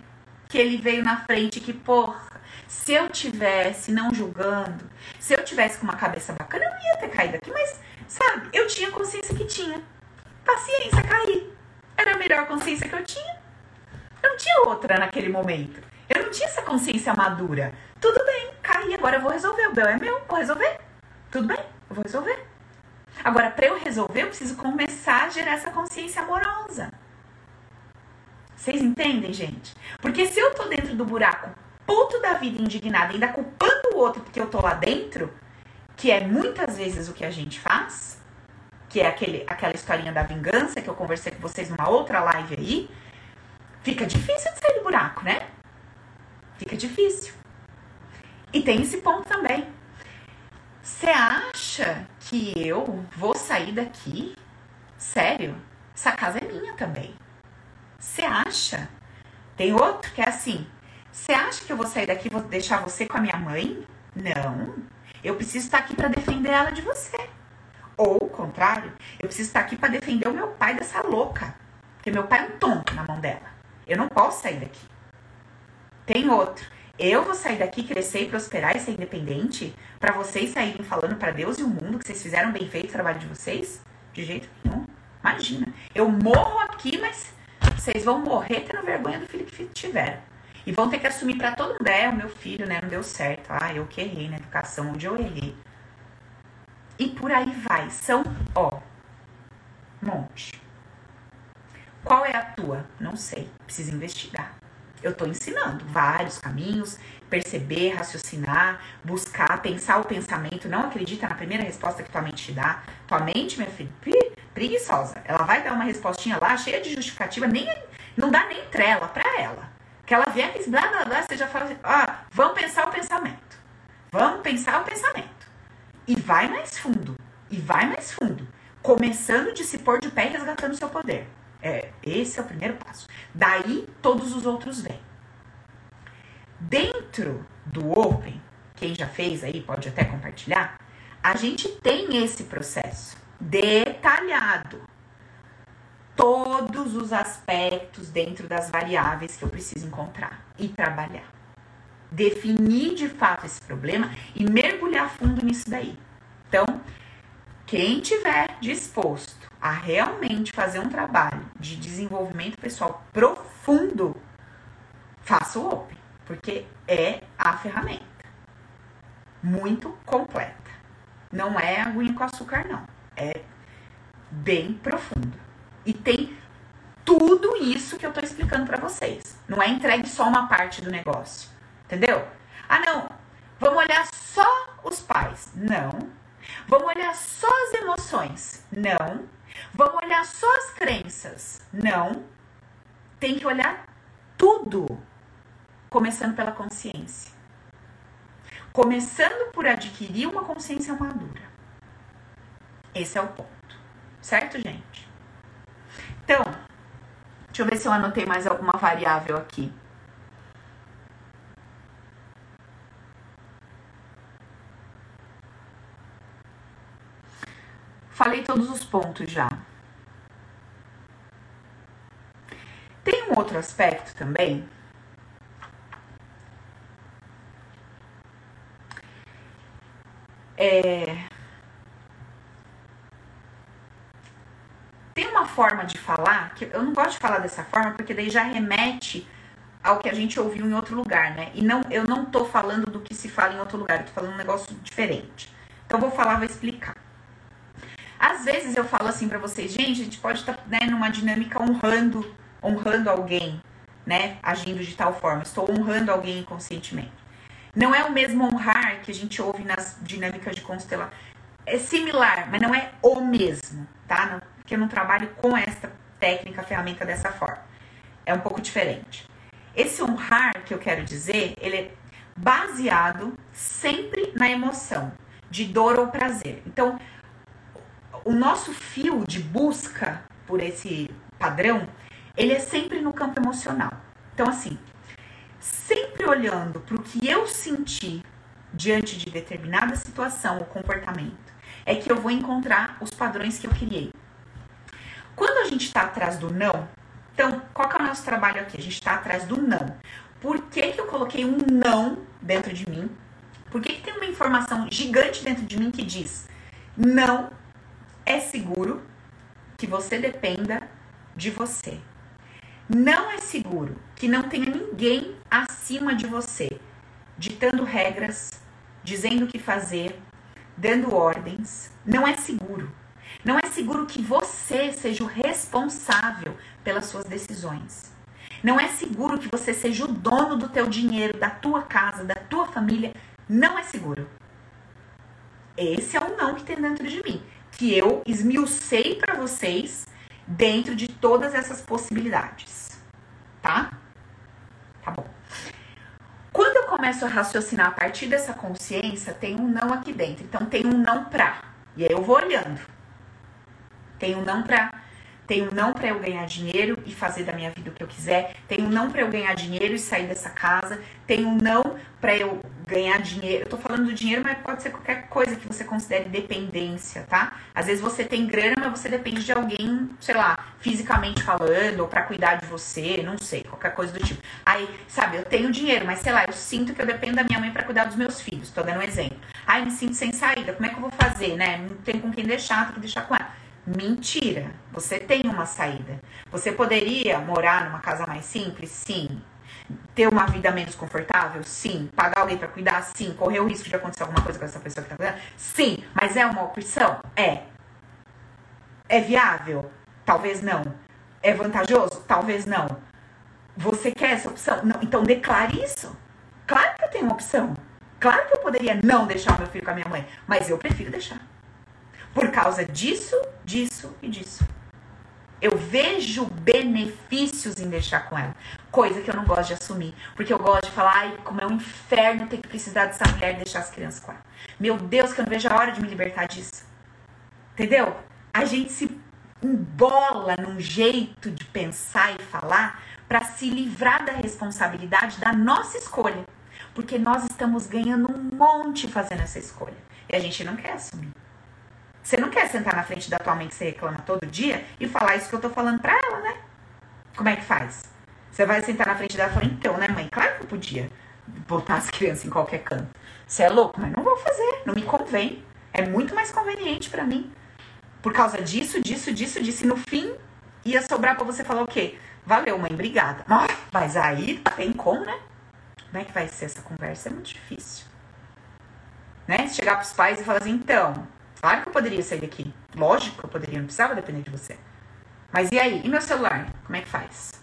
que ele veio na frente, que, porra, se eu tivesse não julgando, se eu tivesse com uma cabeça bacana, eu não ia ter caído aqui, mas, sabe, eu tinha consciência que tinha. Paciência, caí. Era a melhor consciência que eu tinha. Eu não tinha outra naquele momento. Eu não tinha essa consciência madura. Tudo bem, caí, agora eu vou resolver. O Bel é meu, vou resolver. Tudo bem, eu vou resolver. Agora, para eu resolver, eu preciso começar a gerar essa consciência amorosa. Vocês entendem, gente? Porque se eu tô dentro do buraco, puto da vida, indignada, ainda culpando o outro porque eu tô lá dentro, que é muitas vezes o que a gente faz, que é aquele, aquela historinha da vingança que eu conversei com vocês numa outra live aí, fica difícil de sair do buraco, né? Fica difícil. E tem esse ponto também. Você acha que eu vou sair daqui? Sério? Essa casa é minha também. Você acha? Tem outro que é assim. Você acha que eu vou sair daqui e vou deixar você com a minha mãe? Não. Eu preciso estar aqui para defender ela de você. Ou o contrário, eu preciso estar aqui para defender o meu pai dessa louca. Porque meu pai é um tonto na mão dela. Eu não posso sair daqui. Tem outro. Eu vou sair daqui, crescer e prosperar e ser independente para vocês saírem falando para Deus e o mundo que vocês fizeram bem feito o trabalho de vocês? De jeito nenhum. Imagina. Eu morro aqui, mas vocês vão morrer tendo vergonha do filho que tiveram. E vão ter que assumir para todo mundo. É, o meu filho, né? Não deu certo. Ah, eu que errei na educação, onde eu errei. E por aí vai. São, ó, monte. Qual é a tua? Não sei. Precisa investigar. Eu tô ensinando vários caminhos, perceber, raciocinar, buscar, pensar o pensamento. Não acredita na primeira resposta que tua mente te dá. Tua mente, minha filha, preguiçosa. Ela vai dar uma respostinha lá, cheia de justificativa, nem não dá nem trela para ela. Que ela vier aqui, blá blá blá, você já fala assim, ah, vamos pensar o pensamento. Vamos pensar o pensamento. E vai mais fundo. E vai mais fundo. Começando de se pôr de pé e resgatando seu poder. É, esse é o primeiro passo. Daí todos os outros vêm. Dentro do Open, quem já fez aí pode até compartilhar, a gente tem esse processo detalhado. Todos os aspectos dentro das variáveis que eu preciso encontrar e trabalhar. Definir de fato esse problema e mergulhar fundo nisso daí. Então, quem tiver disposto a realmente fazer um trabalho de desenvolvimento pessoal profundo, faça o Open, porque é a ferramenta muito completa. Não é aguinha com açúcar, não. É bem profundo. E tem tudo isso que eu tô explicando para vocês. Não é entregue só uma parte do negócio. Entendeu? Ah, não. Vamos olhar só os pais. Não. Vamos olhar só as emoções. Não. Vamos olhar só as crenças. Não. Tem que olhar tudo. Começando pela consciência. Começando por adquirir uma consciência madura. Esse é o ponto. Certo, gente? Então, deixa eu ver se eu anotei mais alguma variável aqui. Falei todos os pontos já. Tem um outro aspecto também. É... Tem uma forma de falar, que eu não gosto de falar dessa forma, porque daí já remete ao que a gente ouviu em outro lugar, né? E não, eu não tô falando do que se fala em outro lugar, eu tô falando um negócio diferente. Então, vou falar, vou explicar. Às vezes eu falo assim para vocês, gente, a gente pode estar tá, né, numa dinâmica honrando, honrando alguém, né, agindo de tal forma. Estou honrando alguém inconscientemente. Não é o mesmo honrar que a gente ouve nas dinâmicas de constelação. É similar, mas não é o mesmo, tá? Não, porque eu não trabalho com essa técnica, ferramenta dessa forma. É um pouco diferente. Esse honrar que eu quero dizer, ele é baseado sempre na emoção de dor ou prazer. Então, o nosso fio de busca por esse padrão, ele é sempre no campo emocional. Então, assim, sempre olhando para o que eu senti diante de determinada situação ou comportamento, é que eu vou encontrar os padrões que eu criei. Quando a gente está atrás do não, então, qual que é o nosso trabalho aqui? A gente está atrás do não. Por que, que eu coloquei um não dentro de mim? Por que, que tem uma informação gigante dentro de mim que diz não é seguro que você dependa de você. Não é seguro que não tenha ninguém acima de você, ditando regras, dizendo o que fazer, dando ordens. Não é seguro. Não é seguro que você seja o responsável pelas suas decisões. Não é seguro que você seja o dono do teu dinheiro, da tua casa, da tua família. Não é seguro. Esse é o não que tem dentro de mim que eu esmiucei para vocês dentro de todas essas possibilidades, tá? Tá bom. Quando eu começo a raciocinar a partir dessa consciência, tem um não aqui dentro. Então tem um não pra. E aí eu vou olhando. Tem um não pra tem um não para eu ganhar dinheiro e fazer da minha vida o que eu quiser. Tem um não para eu ganhar dinheiro e sair dessa casa. Tem um não para eu ganhar dinheiro. Eu tô falando do dinheiro, mas pode ser qualquer coisa que você considere dependência, tá? Às vezes você tem grana, mas você depende de alguém, sei lá, fisicamente falando, ou para cuidar de você, não sei, qualquer coisa do tipo. Aí, sabe, eu tenho dinheiro, mas sei lá, eu sinto que eu dependo da minha mãe para cuidar dos meus filhos. Tô dando um exemplo. Aí me sinto sem saída. Como é que eu vou fazer, né? Não tem com quem deixar, tem que deixar com ela. Mentira. Você tem uma saída. Você poderia morar numa casa mais simples? Sim. Ter uma vida menos confortável? Sim. Pagar alguém para cuidar? Sim. Correr o risco de acontecer alguma coisa com essa pessoa que tá cuidando? Sim. Mas é uma opção? É. É viável? Talvez não. É vantajoso? Talvez não. Você quer essa opção? Não, então declare isso. Claro que eu tenho uma opção. Claro que eu poderia não deixar meu filho com a minha mãe, mas eu prefiro deixar. Por causa disso, disso e disso. Eu vejo benefícios em deixar com ela. Coisa que eu não gosto de assumir. Porque eu gosto de falar, ai, como é um inferno ter que precisar dessa mulher e deixar as crianças com ela. Meu Deus, que eu não vejo a hora de me libertar disso. Entendeu? A gente se embola num jeito de pensar e falar para se livrar da responsabilidade da nossa escolha. Porque nós estamos ganhando um monte fazendo essa escolha. E a gente não quer assumir. Você não quer sentar na frente da tua mãe que você reclama todo dia e falar isso que eu tô falando pra ela, né? Como é que faz? Você vai sentar na frente dela e falar, então, né, mãe? Claro que eu podia botar as crianças em qualquer canto. Você é louco, mas não vou fazer, não me convém. É muito mais conveniente para mim. Por causa disso, disso, disso, disso. E no fim, ia sobrar para você falar o quê? Valeu, mãe, obrigada. Mas aí tem como, né? Como é que vai ser essa conversa? É muito difícil. Né? Chegar pros pais e falar assim, então, Claro que eu poderia sair daqui. Lógico que eu poderia, não precisava depender de você. Mas e aí? E meu celular? Como é que faz?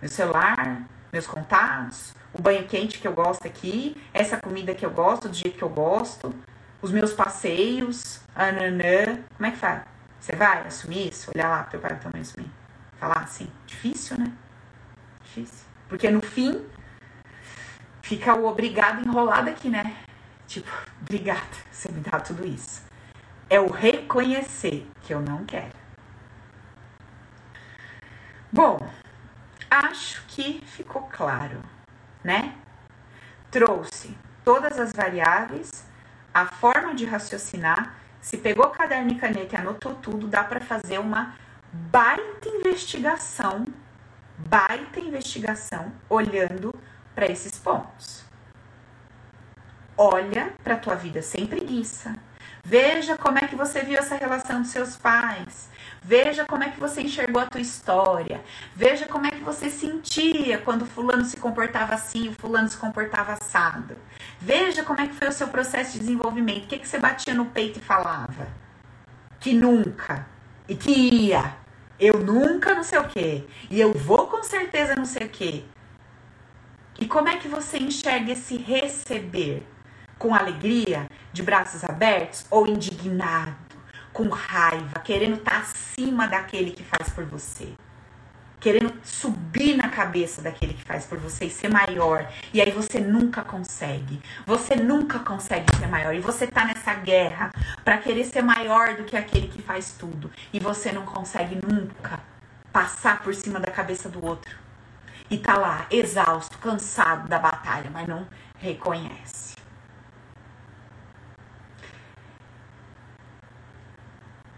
Meu celular, meus contatos, o banho quente que eu gosto aqui, essa comida que eu gosto, do jeito que eu gosto, os meus passeios, ananã. Como é que faz? Você vai assumir isso? Olhar lá pro teu pai e tua mãe assumir? Falar assim? Difícil, né? Difícil. Porque no fim, fica o obrigado enrolado aqui, né? Tipo, obrigada, você me dá tudo isso é o reconhecer que eu não quero. Bom, acho que ficou claro, né? Trouxe todas as variáveis, a forma de raciocinar. Se pegou caderno e caneta e anotou tudo, dá para fazer uma baita investigação, baita investigação, olhando para esses pontos. Olha para tua vida sem preguiça Veja como é que você viu essa relação dos seus pais. Veja como é que você enxergou a tua história. Veja como é que você sentia quando fulano se comportava assim, o fulano se comportava assado. Veja como é que foi o seu processo de desenvolvimento. O que, que você batia no peito e falava? Que nunca. E que ia. Eu nunca não sei o quê. E eu vou com certeza não sei o quê. E como é que você enxerga esse receber? Com alegria, de braços abertos ou indignado, com raiva, querendo estar tá acima daquele que faz por você. Querendo subir na cabeça daquele que faz por você e ser maior. E aí você nunca consegue. Você nunca consegue ser maior. E você tá nessa guerra para querer ser maior do que aquele que faz tudo. E você não consegue nunca passar por cima da cabeça do outro. E tá lá, exausto, cansado da batalha, mas não reconhece.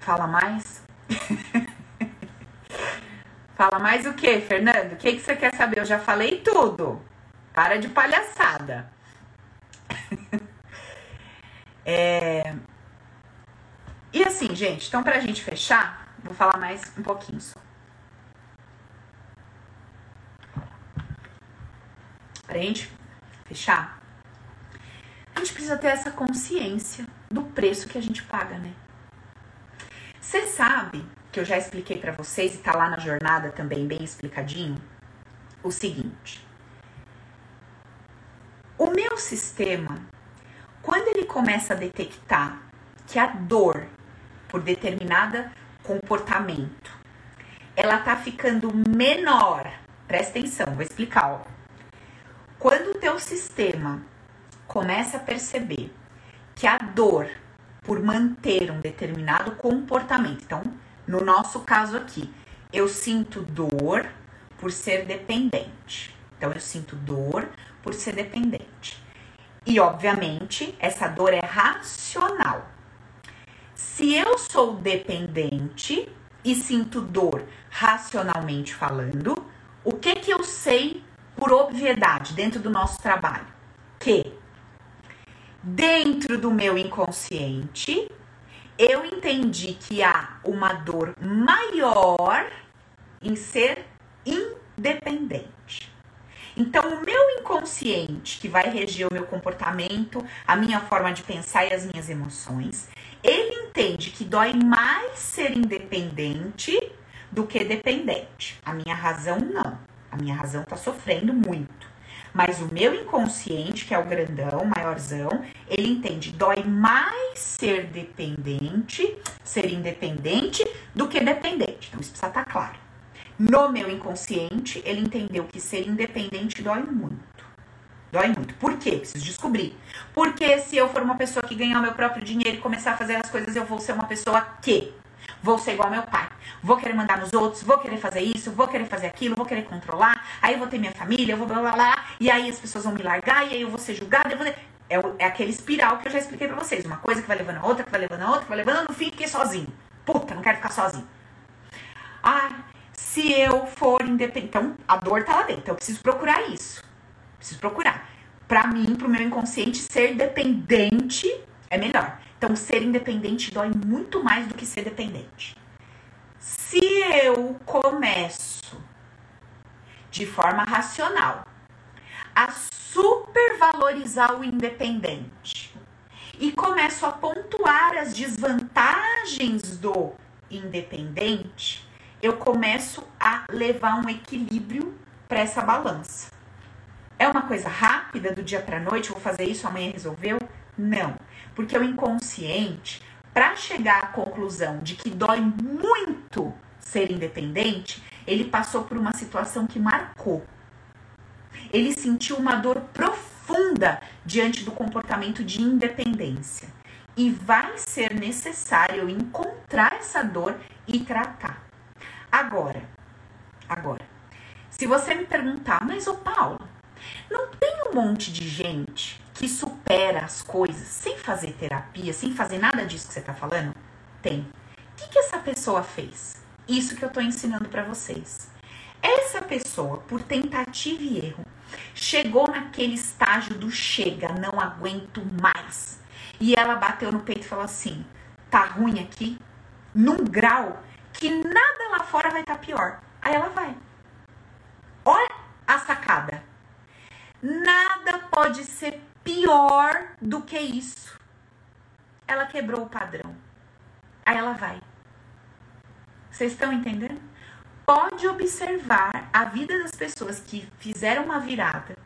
Fala mais? Fala mais o que, Fernando? O que, que você quer saber? Eu já falei tudo. Para de palhaçada. é... E assim, gente, então pra gente fechar, vou falar mais um pouquinho só. Pra gente fechar, a gente precisa ter essa consciência do preço que a gente paga, né? Você sabe que eu já expliquei para vocês e tá lá na jornada também bem explicadinho o seguinte. O meu sistema, quando ele começa a detectar que a dor por determinada comportamento, ela tá ficando menor. Presta atenção, vou explicar, ó. Quando o teu sistema começa a perceber que a dor por manter um determinado comportamento. Então, no nosso caso aqui, eu sinto dor por ser dependente. Então, eu sinto dor por ser dependente. E, obviamente, essa dor é racional. Se eu sou dependente e sinto dor racionalmente falando, o que que eu sei por obviedade dentro do nosso trabalho? Que Dentro do meu inconsciente, eu entendi que há uma dor maior em ser independente. Então, o meu inconsciente, que vai reger o meu comportamento, a minha forma de pensar e as minhas emoções, ele entende que dói mais ser independente do que dependente. A minha razão não. A minha razão tá sofrendo muito. Mas o meu inconsciente, que é o grandão, maiorzão, ele entende, dói mais ser dependente, ser independente, do que dependente. Então isso precisa estar tá claro. No meu inconsciente, ele entendeu que ser independente dói muito. Dói muito. Por quê? Preciso descobrir. Porque se eu for uma pessoa que ganhar o meu próprio dinheiro e começar a fazer as coisas, eu vou ser uma pessoa que Vou ser igual ao meu pai. Vou querer mandar nos outros, vou querer fazer isso, vou querer fazer aquilo, vou querer controlar. Aí eu vou ter minha família, eu vou blá blá blá. E aí as pessoas vão me largar, e aí eu vou ser julgada. Eu vou... é, é aquele espiral que eu já expliquei pra vocês. Uma coisa que vai levando a outra, que vai levando a outra, que vai levando. No fim, fiquei sozinho. Puta, não quero ficar sozinho. Ah, se eu for independente. Então, a dor tá lá dentro. Então, eu preciso procurar isso. Preciso procurar. Pra mim, pro meu inconsciente, ser dependente é melhor. Então, ser independente dói muito mais do que ser dependente. Se eu começo de forma racional a supervalorizar o independente e começo a pontuar as desvantagens do independente, eu começo a levar um equilíbrio para essa balança. É uma coisa rápida do dia para noite, vou fazer isso, amanhã resolveu? Não. Porque o inconsciente, para chegar à conclusão de que dói muito ser independente, ele passou por uma situação que marcou. Ele sentiu uma dor profunda diante do comportamento de independência. E vai ser necessário encontrar essa dor e tratar. Agora, agora, se você me perguntar, mas ô Paulo, não tem um monte de gente que supera as coisas sem fazer terapia, sem fazer nada disso que você está falando? Tem. O que, que essa pessoa fez? Isso que eu estou ensinando para vocês. Essa pessoa, por tentativa e erro, chegou naquele estágio do chega, não aguento mais. E ela bateu no peito e falou assim: tá ruim aqui, num grau que nada lá fora vai estar tá pior. Aí ela vai. Olha a sacada. Nada pode ser pior do que isso. Ela quebrou o padrão. Aí ela vai. Vocês estão entendendo? Pode observar a vida das pessoas que fizeram uma virada.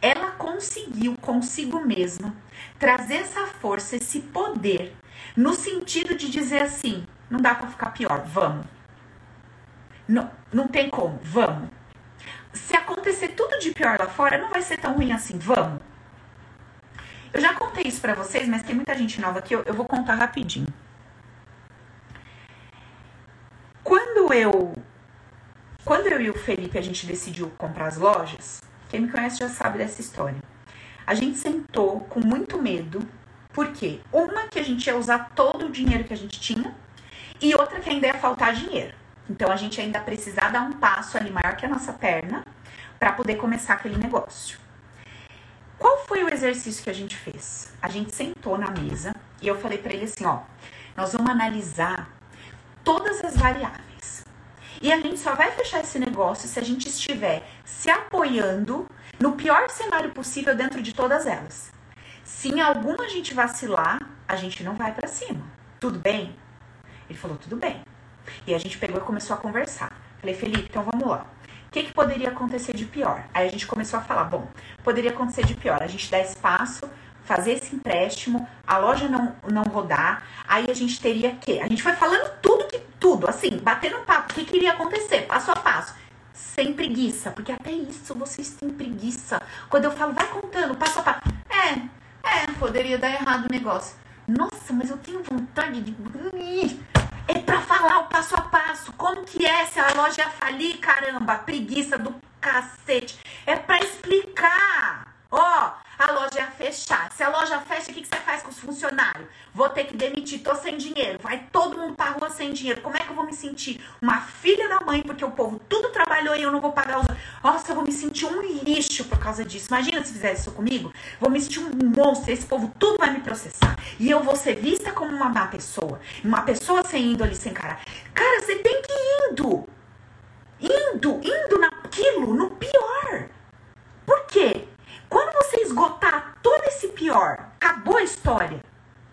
Ela conseguiu consigo mesma trazer essa força, esse poder, no sentido de dizer assim: não dá para ficar pior, vamos. Não, não tem como, vamos. Se acontecer tudo de pior lá fora, não vai ser tão ruim assim, vamos. Eu já contei isso para vocês, mas tem muita gente nova aqui, eu, eu vou contar rapidinho. Quando eu quando eu e o Felipe a gente decidiu comprar as lojas, quem me conhece já sabe dessa história. A gente sentou com muito medo, porque uma que a gente ia usar todo o dinheiro que a gente tinha e outra que ainda ia faltar dinheiro. Então a gente ainda precisar dar um passo ali maior que a nossa perna para poder começar aquele negócio. Qual foi o exercício que a gente fez? A gente sentou na mesa e eu falei para ele assim, ó, nós vamos analisar todas as variáveis. E a gente só vai fechar esse negócio se a gente estiver se apoiando no pior cenário possível dentro de todas elas. Se em alguma a gente vacilar, a gente não vai para cima. Tudo bem? Ele falou, tudo bem. E a gente pegou e começou a conversar. Falei, Felipe, então vamos lá que, que poderia acontecer de pior? Aí a gente começou a falar, bom, poderia acontecer de pior, a gente dá espaço, fazer esse empréstimo, a loja não, não rodar, aí a gente teria que. A gente foi falando tudo que tudo, assim, batendo papo, o que, que iria acontecer, passo a passo. Sem preguiça, porque até isso vocês têm preguiça. Quando eu falo, vai contando, passo a passo. É, é, poderia dar errado o negócio. Nossa, mas eu tenho vontade de. É para falar o passo a passo. Como que é se a loja falir, caramba? Preguiça do cacete. É para explicar. Ó, a loja ia fechar. Se a loja fecha, o que, que você faz com os funcionários? Vou ter que demitir, tô sem dinheiro. Vai todo mundo pra rua sem dinheiro. Como é que eu vou me sentir? Uma filha da mãe, porque o povo tudo trabalhou e eu não vou pagar os. Nossa, eu vou me sentir um lixo por causa disso. Imagina se fizesse isso comigo. Vou me sentir um monstro. Esse povo tudo vai me processar. E eu vou ser vista como uma má pessoa. Uma pessoa sem índole, sem cara. Cara, você tem que ir indo. Indo, indo naquilo, no pior. Por quê? Quando você esgotar todo esse pior, acabou a história.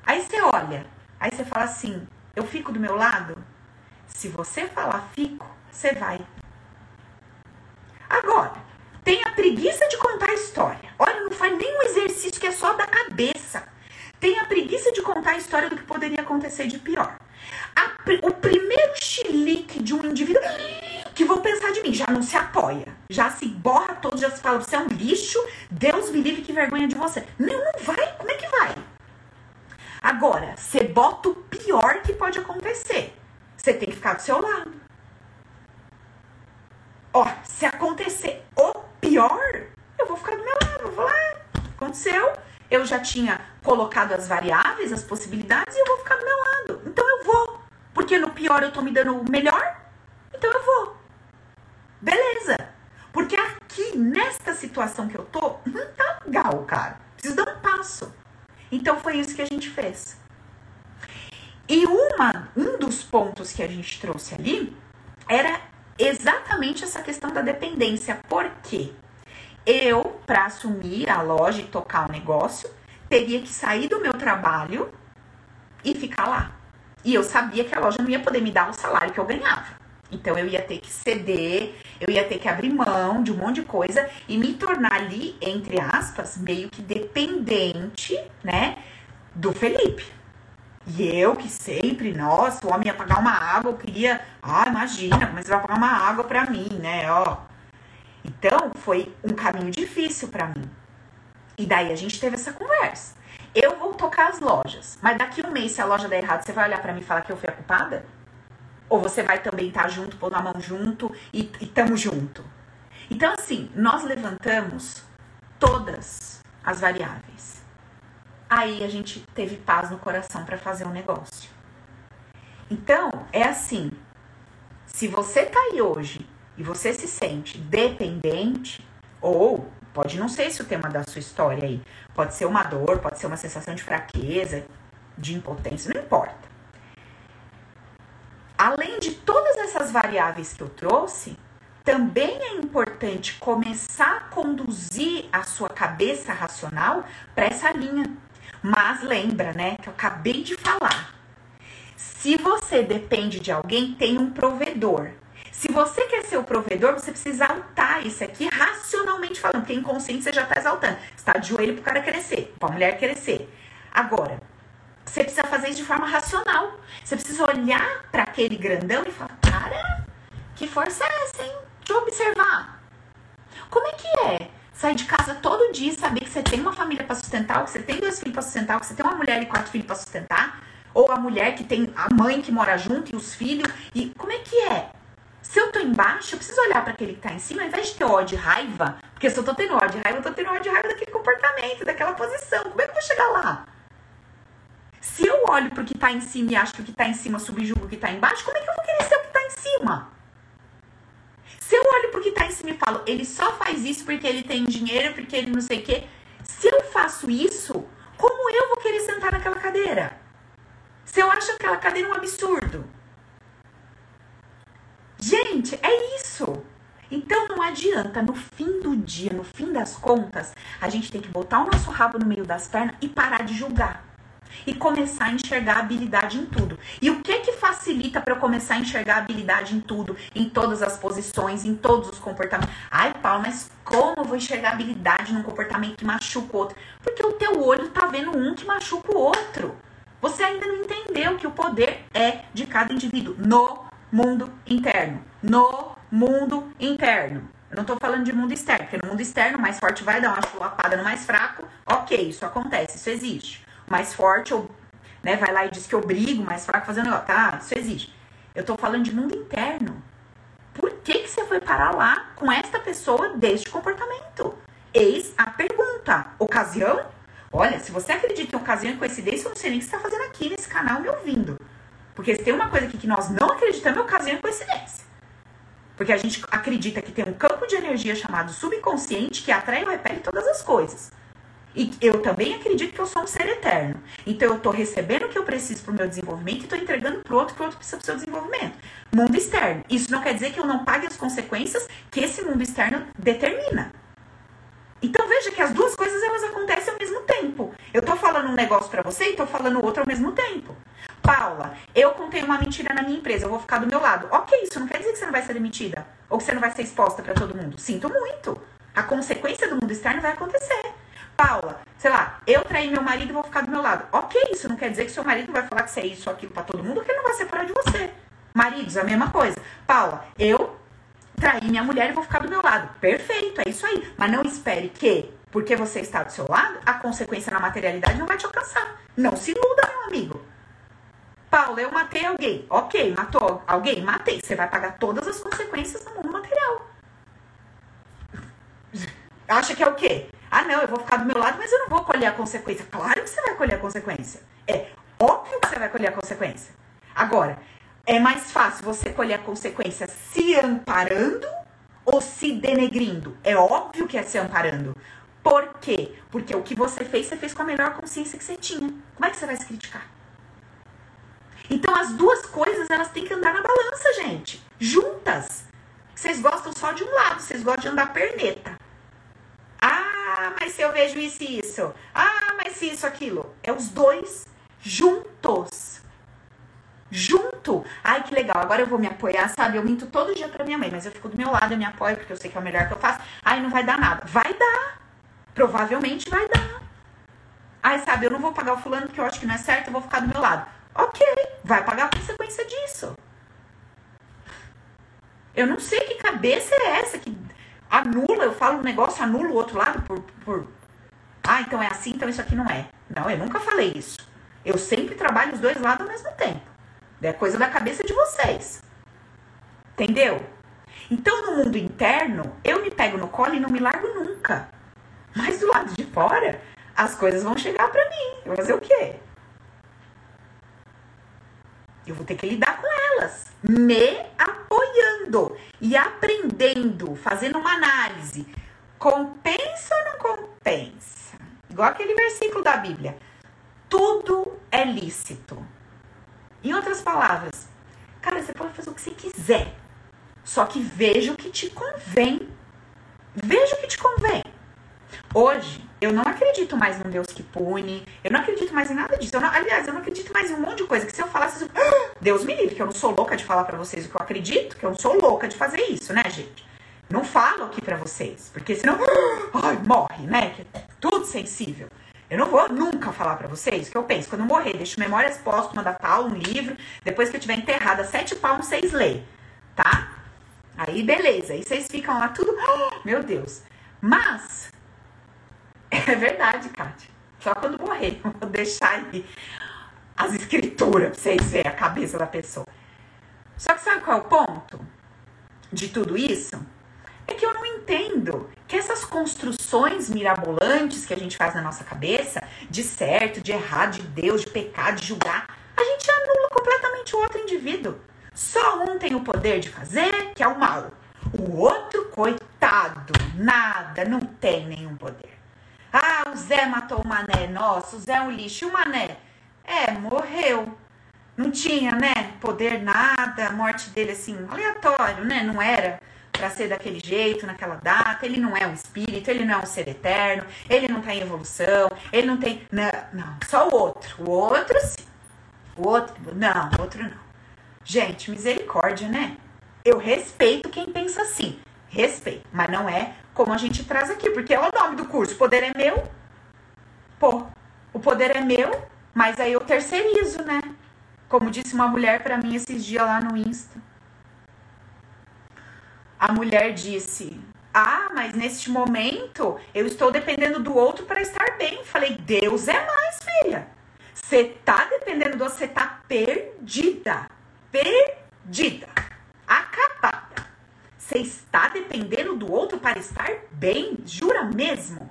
Aí você olha, aí você fala assim: eu fico do meu lado? Se você falar fico, você vai. Agora, tem a preguiça de contar a história. Olha, não faz nenhum exercício que é só da cabeça. Tem a preguiça de contar a história do que poderia acontecer de pior. A, o primeiro chilique de um indivíduo que vão pensar de mim já não se apoia, já se borra todo, já se fala, você é um lixo, Deus me livre que vergonha de você. Não, não vai, como é que vai? Agora, você bota o pior que pode acontecer. Você tem que ficar do seu lado. Ó, se acontecer o pior, eu vou ficar do meu lado, vou lá. Aconteceu, eu já tinha colocado as variáveis, as possibilidades, e eu vou ficar do meu lado. Então eu vou. Porque no pior eu tô me dando o melhor, então eu vou. Beleza. Porque aqui, nesta situação que eu tô, não tá legal, cara. Preciso dar um passo. Então foi isso que a gente fez. E uma, um dos pontos que a gente trouxe ali era exatamente essa questão da dependência. Por quê? Eu, para assumir a loja e tocar o negócio, teria que sair do meu trabalho e ficar lá. E eu sabia que a loja não ia poder me dar o salário que eu ganhava. Então eu ia ter que ceder, eu ia ter que abrir mão de um monte de coisa e me tornar ali, entre aspas, meio que dependente, né, do Felipe. E eu que sempre, nossa, o homem ia pagar uma água, eu queria, ah, imagina, mas vai pagar uma água pra mim, né, ó. Então foi um caminho difícil para mim. E daí a gente teve essa conversa. Eu vou tocar as lojas, mas daqui um mês, se a loja der errado, você vai olhar para mim e falar que eu fui a culpada? Ou você vai também estar tá junto, pôr na mão junto e, e tamo junto? Então, assim, nós levantamos todas as variáveis. Aí a gente teve paz no coração para fazer um negócio. Então, é assim: se você tá aí hoje e você se sente dependente, ou pode não ser esse o tema da sua história aí, pode ser uma dor, pode ser uma sensação de fraqueza, de impotência, não importa além de todas essas variáveis que eu trouxe, também é importante começar a conduzir a sua cabeça racional para essa linha. Mas lembra, né, que eu acabei de falar. Se você depende de alguém, tem um provedor. Se você quer ser o provedor, você precisa exaltar isso aqui racionalmente falando, porque inconsciente você já está exaltando. Você está de joelho para o cara crescer, para a mulher crescer. Agora, você precisa fazer isso de forma racional. Você precisa olhar para aquele grandão e falar: cara, que força é essa, hein? Eu observar. Como é que é sair de casa todo dia e saber que você tem uma família para sustentar, que você tem dois filhos para sustentar, que você tem uma mulher e quatro filhos para sustentar? Ou a mulher que tem a mãe que mora junto e os filhos? E como é que é? Se eu tô embaixo, eu preciso olhar para aquele que tá em cima, ao invés de ter ódio e raiva, porque se eu tô tendo ódio e raiva, eu tô tendo ódio e raiva daquele comportamento, daquela posição. Como é que eu vou chegar lá? Se eu olho pro que tá em cima e acho que o que tá em cima subjuga o que tá embaixo, como é que eu vou querer ser o que tá em cima? Se eu olho pro que tá em cima e falo, ele só faz isso porque ele tem dinheiro, porque ele não sei o quê. Se eu faço isso, como eu vou querer sentar naquela cadeira? Se eu acho aquela cadeira um absurdo. Gente, é isso. Então não adianta, no fim do dia, no fim das contas, a gente tem que botar o nosso rabo no meio das pernas e parar de julgar e começar a enxergar habilidade em tudo. E o que que facilita para eu começar a enxergar habilidade em tudo, em todas as posições, em todos os comportamentos? Ai, Paulo, mas como eu vou enxergar habilidade num comportamento que machuca o outro? Porque o teu olho tá vendo um que machuca o outro. Você ainda não entendeu que o poder é de cada indivíduo no mundo interno. No mundo interno. Eu não tô falando de mundo externo, porque no mundo externo o mais forte vai dar uma chulapada no mais fraco. Ok, isso acontece, isso existe mais forte, ou, né, vai lá e diz que obriga o mais fraco fazendo negócio. Tá, isso existe. Eu tô falando de mundo interno. Por que, que você foi parar lá com esta pessoa deste comportamento? Eis a pergunta. Ocasião? Olha, se você acredita em ocasião e coincidência, eu não sei nem o que você está fazendo aqui nesse canal me ouvindo. Porque se tem uma coisa aqui que nós não acreditamos, é ocasião e coincidência. Porque a gente acredita que tem um campo de energia chamado subconsciente que atrai e repele todas as coisas. E eu também acredito que eu sou um ser eterno. Então eu estou recebendo o que eu preciso para o meu desenvolvimento e estou entregando para outro que o outro precisa para o seu desenvolvimento. Mundo externo. Isso não quer dizer que eu não pague as consequências que esse mundo externo determina. Então veja que as duas coisas elas acontecem ao mesmo tempo. Eu estou falando um negócio para você e estou falando outro ao mesmo tempo. Paula, eu contei uma mentira na minha empresa, eu vou ficar do meu lado. Ok, isso não quer dizer que você não vai ser demitida. Ou Ou você não vai ser exposta para todo mundo? Sinto muito. A consequência do mundo externo vai acontecer. Paula, sei lá, eu traí meu marido e vou ficar do meu lado. Ok, isso não quer dizer que seu marido vai falar que você é isso ou aquilo pra todo mundo, que ele não vai separar de você. Maridos, a mesma coisa. Paula, eu traí minha mulher e vou ficar do meu lado. Perfeito, é isso aí. Mas não espere que, porque você está do seu lado, a consequência na materialidade não vai te alcançar. Não se iluda, meu amigo. Paula, eu matei alguém. Ok, matou alguém? Matei. Você vai pagar todas as consequências no mundo material. Acha que é o quê? Ah, não, eu vou ficar do meu lado, mas eu não vou colher a consequência. Claro que você vai colher a consequência. É óbvio que você vai colher a consequência. Agora, é mais fácil você colher a consequência se amparando ou se denegrindo? É óbvio que é se amparando. Por quê? Porque o que você fez, você fez com a melhor consciência que você tinha. Como é que você vai se criticar? Então as duas coisas elas têm que andar na balança, gente. Juntas. Vocês gostam só de um lado, vocês gostam de andar perneta. Ah, mas se eu vejo isso e isso. Ah, mas se isso, aquilo. É os dois juntos. Junto. Ai, que legal. Agora eu vou me apoiar, sabe? Eu minto todo dia pra minha mãe, mas eu fico do meu lado, eu me apoio, porque eu sei que é o melhor que eu faço. Ai, não vai dar nada. Vai dar. Provavelmente vai dar. Ai, sabe, eu não vou pagar o fulano porque eu acho que não é certo, eu vou ficar do meu lado. Ok, vai pagar a consequência disso. Eu não sei que cabeça é essa que anula, eu falo um negócio, anula o outro lado por, por. Ah, então é assim, então isso aqui não é. Não, eu nunca falei isso. Eu sempre trabalho os dois lados ao mesmo tempo. É coisa da cabeça de vocês. Entendeu? Então, no mundo interno, eu me pego no colo e não me largo nunca. Mas do lado de fora, as coisas vão chegar para mim. Eu vou fazer o quê? Eu vou ter que lidar com elas, me apoiando e aprendendo, fazendo uma análise. Compensa ou não compensa? Igual aquele versículo da Bíblia. Tudo é lícito. Em outras palavras, cara, você pode fazer o que você quiser. Só que veja o que te convém. Veja o que te convém. Hoje, eu não acredito mais num Deus que pune. Eu não acredito mais em nada disso. Eu não, aliás, eu não acredito mais em um monte de coisa. Que se eu falasse. Eu, ah, Deus me livre, que eu não sou louca de falar para vocês o que eu acredito, que eu não sou louca de fazer isso, né, gente? Não falo aqui para vocês, porque senão. Ai, morre, né? Que é tudo sensível. Eu não vou nunca falar para vocês o que eu penso. Quando eu morrer, deixo memórias póstumas da Paula, um livro. Depois que eu tiver enterrada, sete palmos, seis lei. Tá? Aí, beleza. Aí vocês ficam lá tudo. Meu Deus. Mas é verdade, Kátia. Só quando morrer, vou deixar aí as escrituras pra vocês verem a cabeça da pessoa. Só que sabe qual é o ponto de tudo isso? É que eu não entendo que essas construções mirabolantes que a gente faz na nossa cabeça, de certo, de errado, de Deus, de pecado, de julgar, a gente anula completamente o outro indivíduo. Só um tem o poder de fazer, que é o mal. O outro, coitado, nada, não tem nenhum poder. Ah, o Zé matou o Mané. Nossa, o Zé é um lixo. E o Mané? É, morreu. Não tinha, né? Poder nada. A morte dele, assim, aleatório, né? Não era para ser daquele jeito, naquela data. Ele não é um espírito, ele não é um ser eterno, ele não tá em evolução, ele não tem. Não, não só o outro. O outro, sim. O outro, não, o outro não. Gente, misericórdia, né? Eu respeito quem pensa assim. Respeito, mas não é como a gente traz aqui, porque é o nome do curso. Poder é meu. Pô, o poder é meu, mas aí eu terceirizo, né? Como disse uma mulher para mim esses dias lá no Insta. A mulher disse: Ah, mas neste momento eu estou dependendo do outro para estar bem. Falei: Deus é mais, filha. Você tá dependendo do outro, você tá perdida. Perdida. Acabada. Você está dependendo do outro para estar bem? Jura mesmo?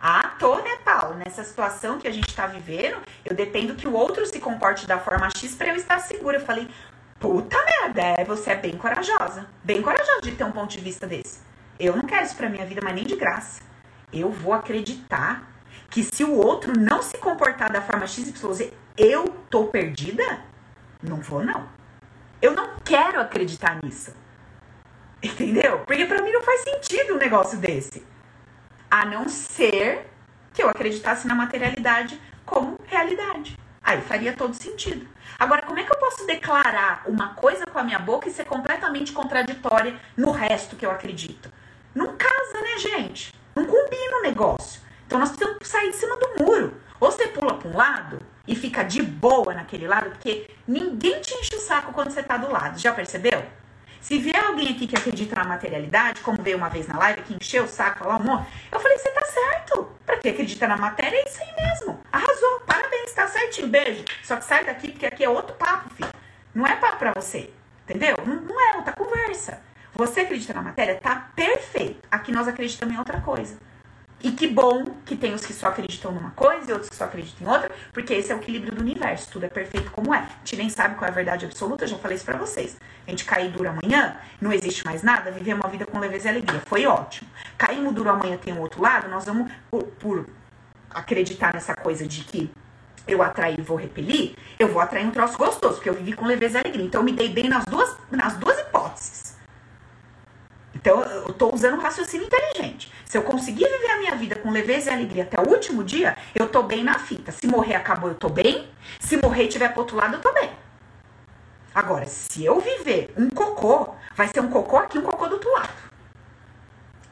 Ah, tô, né, Paulo? Nessa situação que a gente está vivendo, eu dependo que o outro se comporte da forma X para eu estar segura. Eu falei, puta merda, é, você é bem corajosa. Bem corajosa de ter um ponto de vista desse. Eu não quero isso pra minha vida, mas nem de graça. Eu vou acreditar que se o outro não se comportar da forma XYZ, eu tô perdida? Não vou, não. Eu não quero acreditar nisso. Entendeu? Porque para mim não faz sentido um negócio desse. A não ser que eu acreditasse na materialidade como realidade. Aí faria todo sentido. Agora, como é que eu posso declarar uma coisa com a minha boca e ser completamente contraditória no resto que eu acredito? Não casa, né, gente? Não combina o negócio. Então nós precisamos sair de cima do muro. Ou você pula para um lado e fica de boa naquele lado, porque ninguém te enche o saco quando você tá do lado. Já percebeu? Se vier alguém aqui que acredita na materialidade, como veio uma vez na live, que encheu o saco, falou amor, eu falei, você tá certo. Pra quem acredita na matéria, é isso aí mesmo. Arrasou, parabéns, tá certinho, beijo. Só que sai daqui, porque aqui é outro papo, filho. Não é papo pra você, entendeu? Não, não é outra conversa. Você acredita na matéria? Tá perfeito. Aqui nós acreditamos em outra coisa. E que bom que tem os que só acreditam numa coisa e outros que só acreditam em outra, porque esse é o equilíbrio do universo. Tudo é perfeito como é. A gente nem sabe qual é a verdade absoluta, já falei isso pra vocês. A gente cair duro amanhã, não existe mais nada, viver uma vida com leveza e alegria. Foi ótimo. Caímos duro amanhã tem um outro lado, nós vamos, por, por acreditar nessa coisa de que eu atrair e vou repelir, eu vou atrair um troço gostoso, porque eu vivi com leveza e alegria. Então eu me dei bem nas duas, nas duas hipóteses. Então, eu tô usando um raciocínio inteligente. Se eu conseguir viver a minha vida com leveza e alegria até o último dia, eu tô bem na fita. Se morrer, acabou, eu tô bem. Se morrer e tiver pro outro lado, eu tô bem. Agora, se eu viver um cocô, vai ser um cocô aqui, um cocô do outro lado.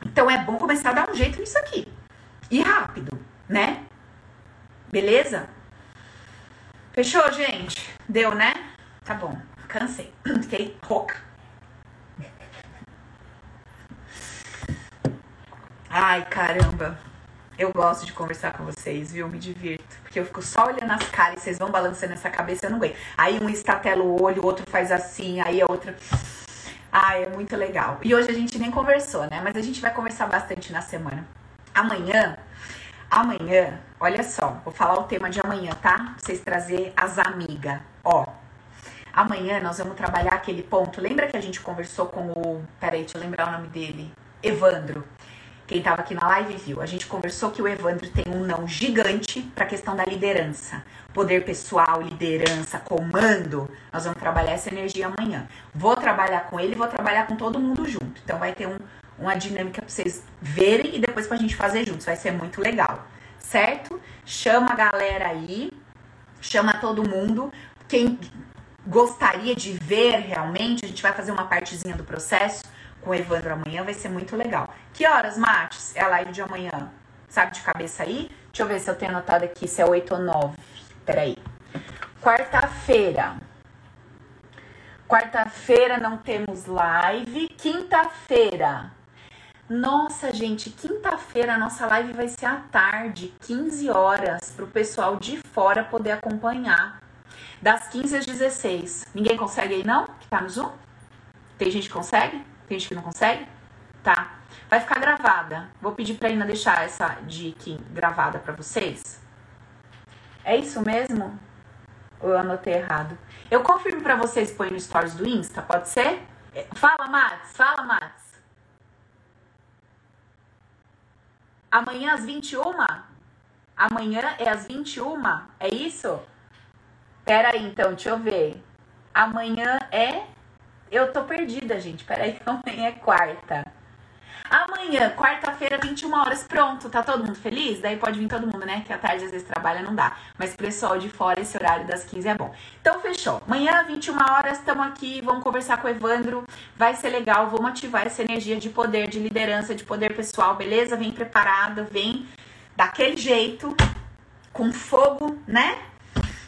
Então, é bom começar a dar um jeito nisso aqui. E rápido, né? Beleza? Fechou, gente? Deu, né? Tá bom. Cansei. Fiquei rouca. Ai, caramba. Eu gosto de conversar com vocês, viu? Me divirto. Porque eu fico só olhando as caras e vocês vão balançando essa cabeça, eu não aguento. Aí um estatela o olho, o outro faz assim, aí a outra. Ai, é muito legal. E hoje a gente nem conversou, né? Mas a gente vai conversar bastante na semana. Amanhã, amanhã, olha só, vou falar o tema de amanhã, tá? Pra vocês trazer as amigas. Ó, amanhã nós vamos trabalhar aquele ponto. Lembra que a gente conversou com o. Peraí, deixa eu lembrar o nome dele. Evandro. Quem estava aqui na live viu. A gente conversou que o Evandro tem um não gigante para a questão da liderança. Poder pessoal, liderança, comando. Nós vamos trabalhar essa energia amanhã. Vou trabalhar com ele, vou trabalhar com todo mundo junto. Então vai ter um, uma dinâmica para vocês verem e depois para a gente fazer juntos. Vai ser muito legal. Certo? Chama a galera aí. Chama todo mundo. Quem gostaria de ver realmente, a gente vai fazer uma partezinha do processo com o Evandro amanhã, vai ser muito legal. Que horas, Mates? É a live de amanhã. Sabe de cabeça aí? Deixa eu ver se eu tenho anotado aqui se é 8 ou 9. Peraí. Quarta-feira. Quarta-feira não temos live. Quinta-feira. Nossa, gente, quinta-feira a nossa live vai ser à tarde, 15 horas, para o pessoal de fora poder acompanhar. Das 15 às 16. Ninguém consegue aí, não? Que tá no Zoom? Tem gente que consegue? Tem gente que não consegue? Tá. Vai ficar gravada. Vou pedir pra Ina deixar essa dica gravada pra vocês. É isso mesmo? Ou eu anotei errado? Eu confirmo pra vocês, põe no stories do Insta, pode ser? É, fala, Mats, fala, Mats. Amanhã às 21? Amanhã é às 21? É isso? Pera aí, então, deixa eu ver. Amanhã é eu tô perdida, gente. Peraí, amanhã é quarta. Amanhã, quarta-feira, 21 horas, pronto. Tá todo mundo feliz? Daí pode vir todo mundo, né? Que à tarde às vezes trabalha, não dá. Mas pro pessoal de fora, esse horário das 15 é bom. Então, fechou. Amanhã, 21 horas, estamos aqui. Vamos conversar com o Evandro. Vai ser legal. Vamos ativar essa energia de poder, de liderança, de poder pessoal, beleza? Vem preparado, vem daquele jeito, com fogo, né?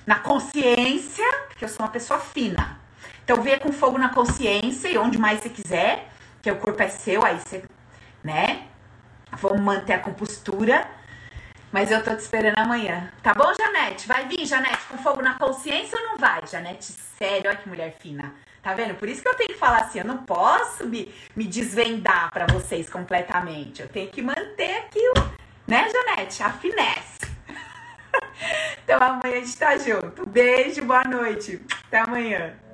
Na consciência, porque eu sou uma pessoa fina. Então venha com fogo na consciência e onde mais você quiser, que o corpo é seu, aí você, né? Vamos manter a compostura. Mas eu tô te esperando amanhã. Tá bom, Janete? Vai vir, Janete, com fogo na consciência ou não vai? Janete, sério, olha que mulher fina. Tá vendo? Por isso que eu tenho que falar assim, eu não posso me, me desvendar para vocês completamente. Eu tenho que manter aqui o, né, Janete? A finesse. então amanhã a gente tá junto. Beijo, boa noite. Até amanhã.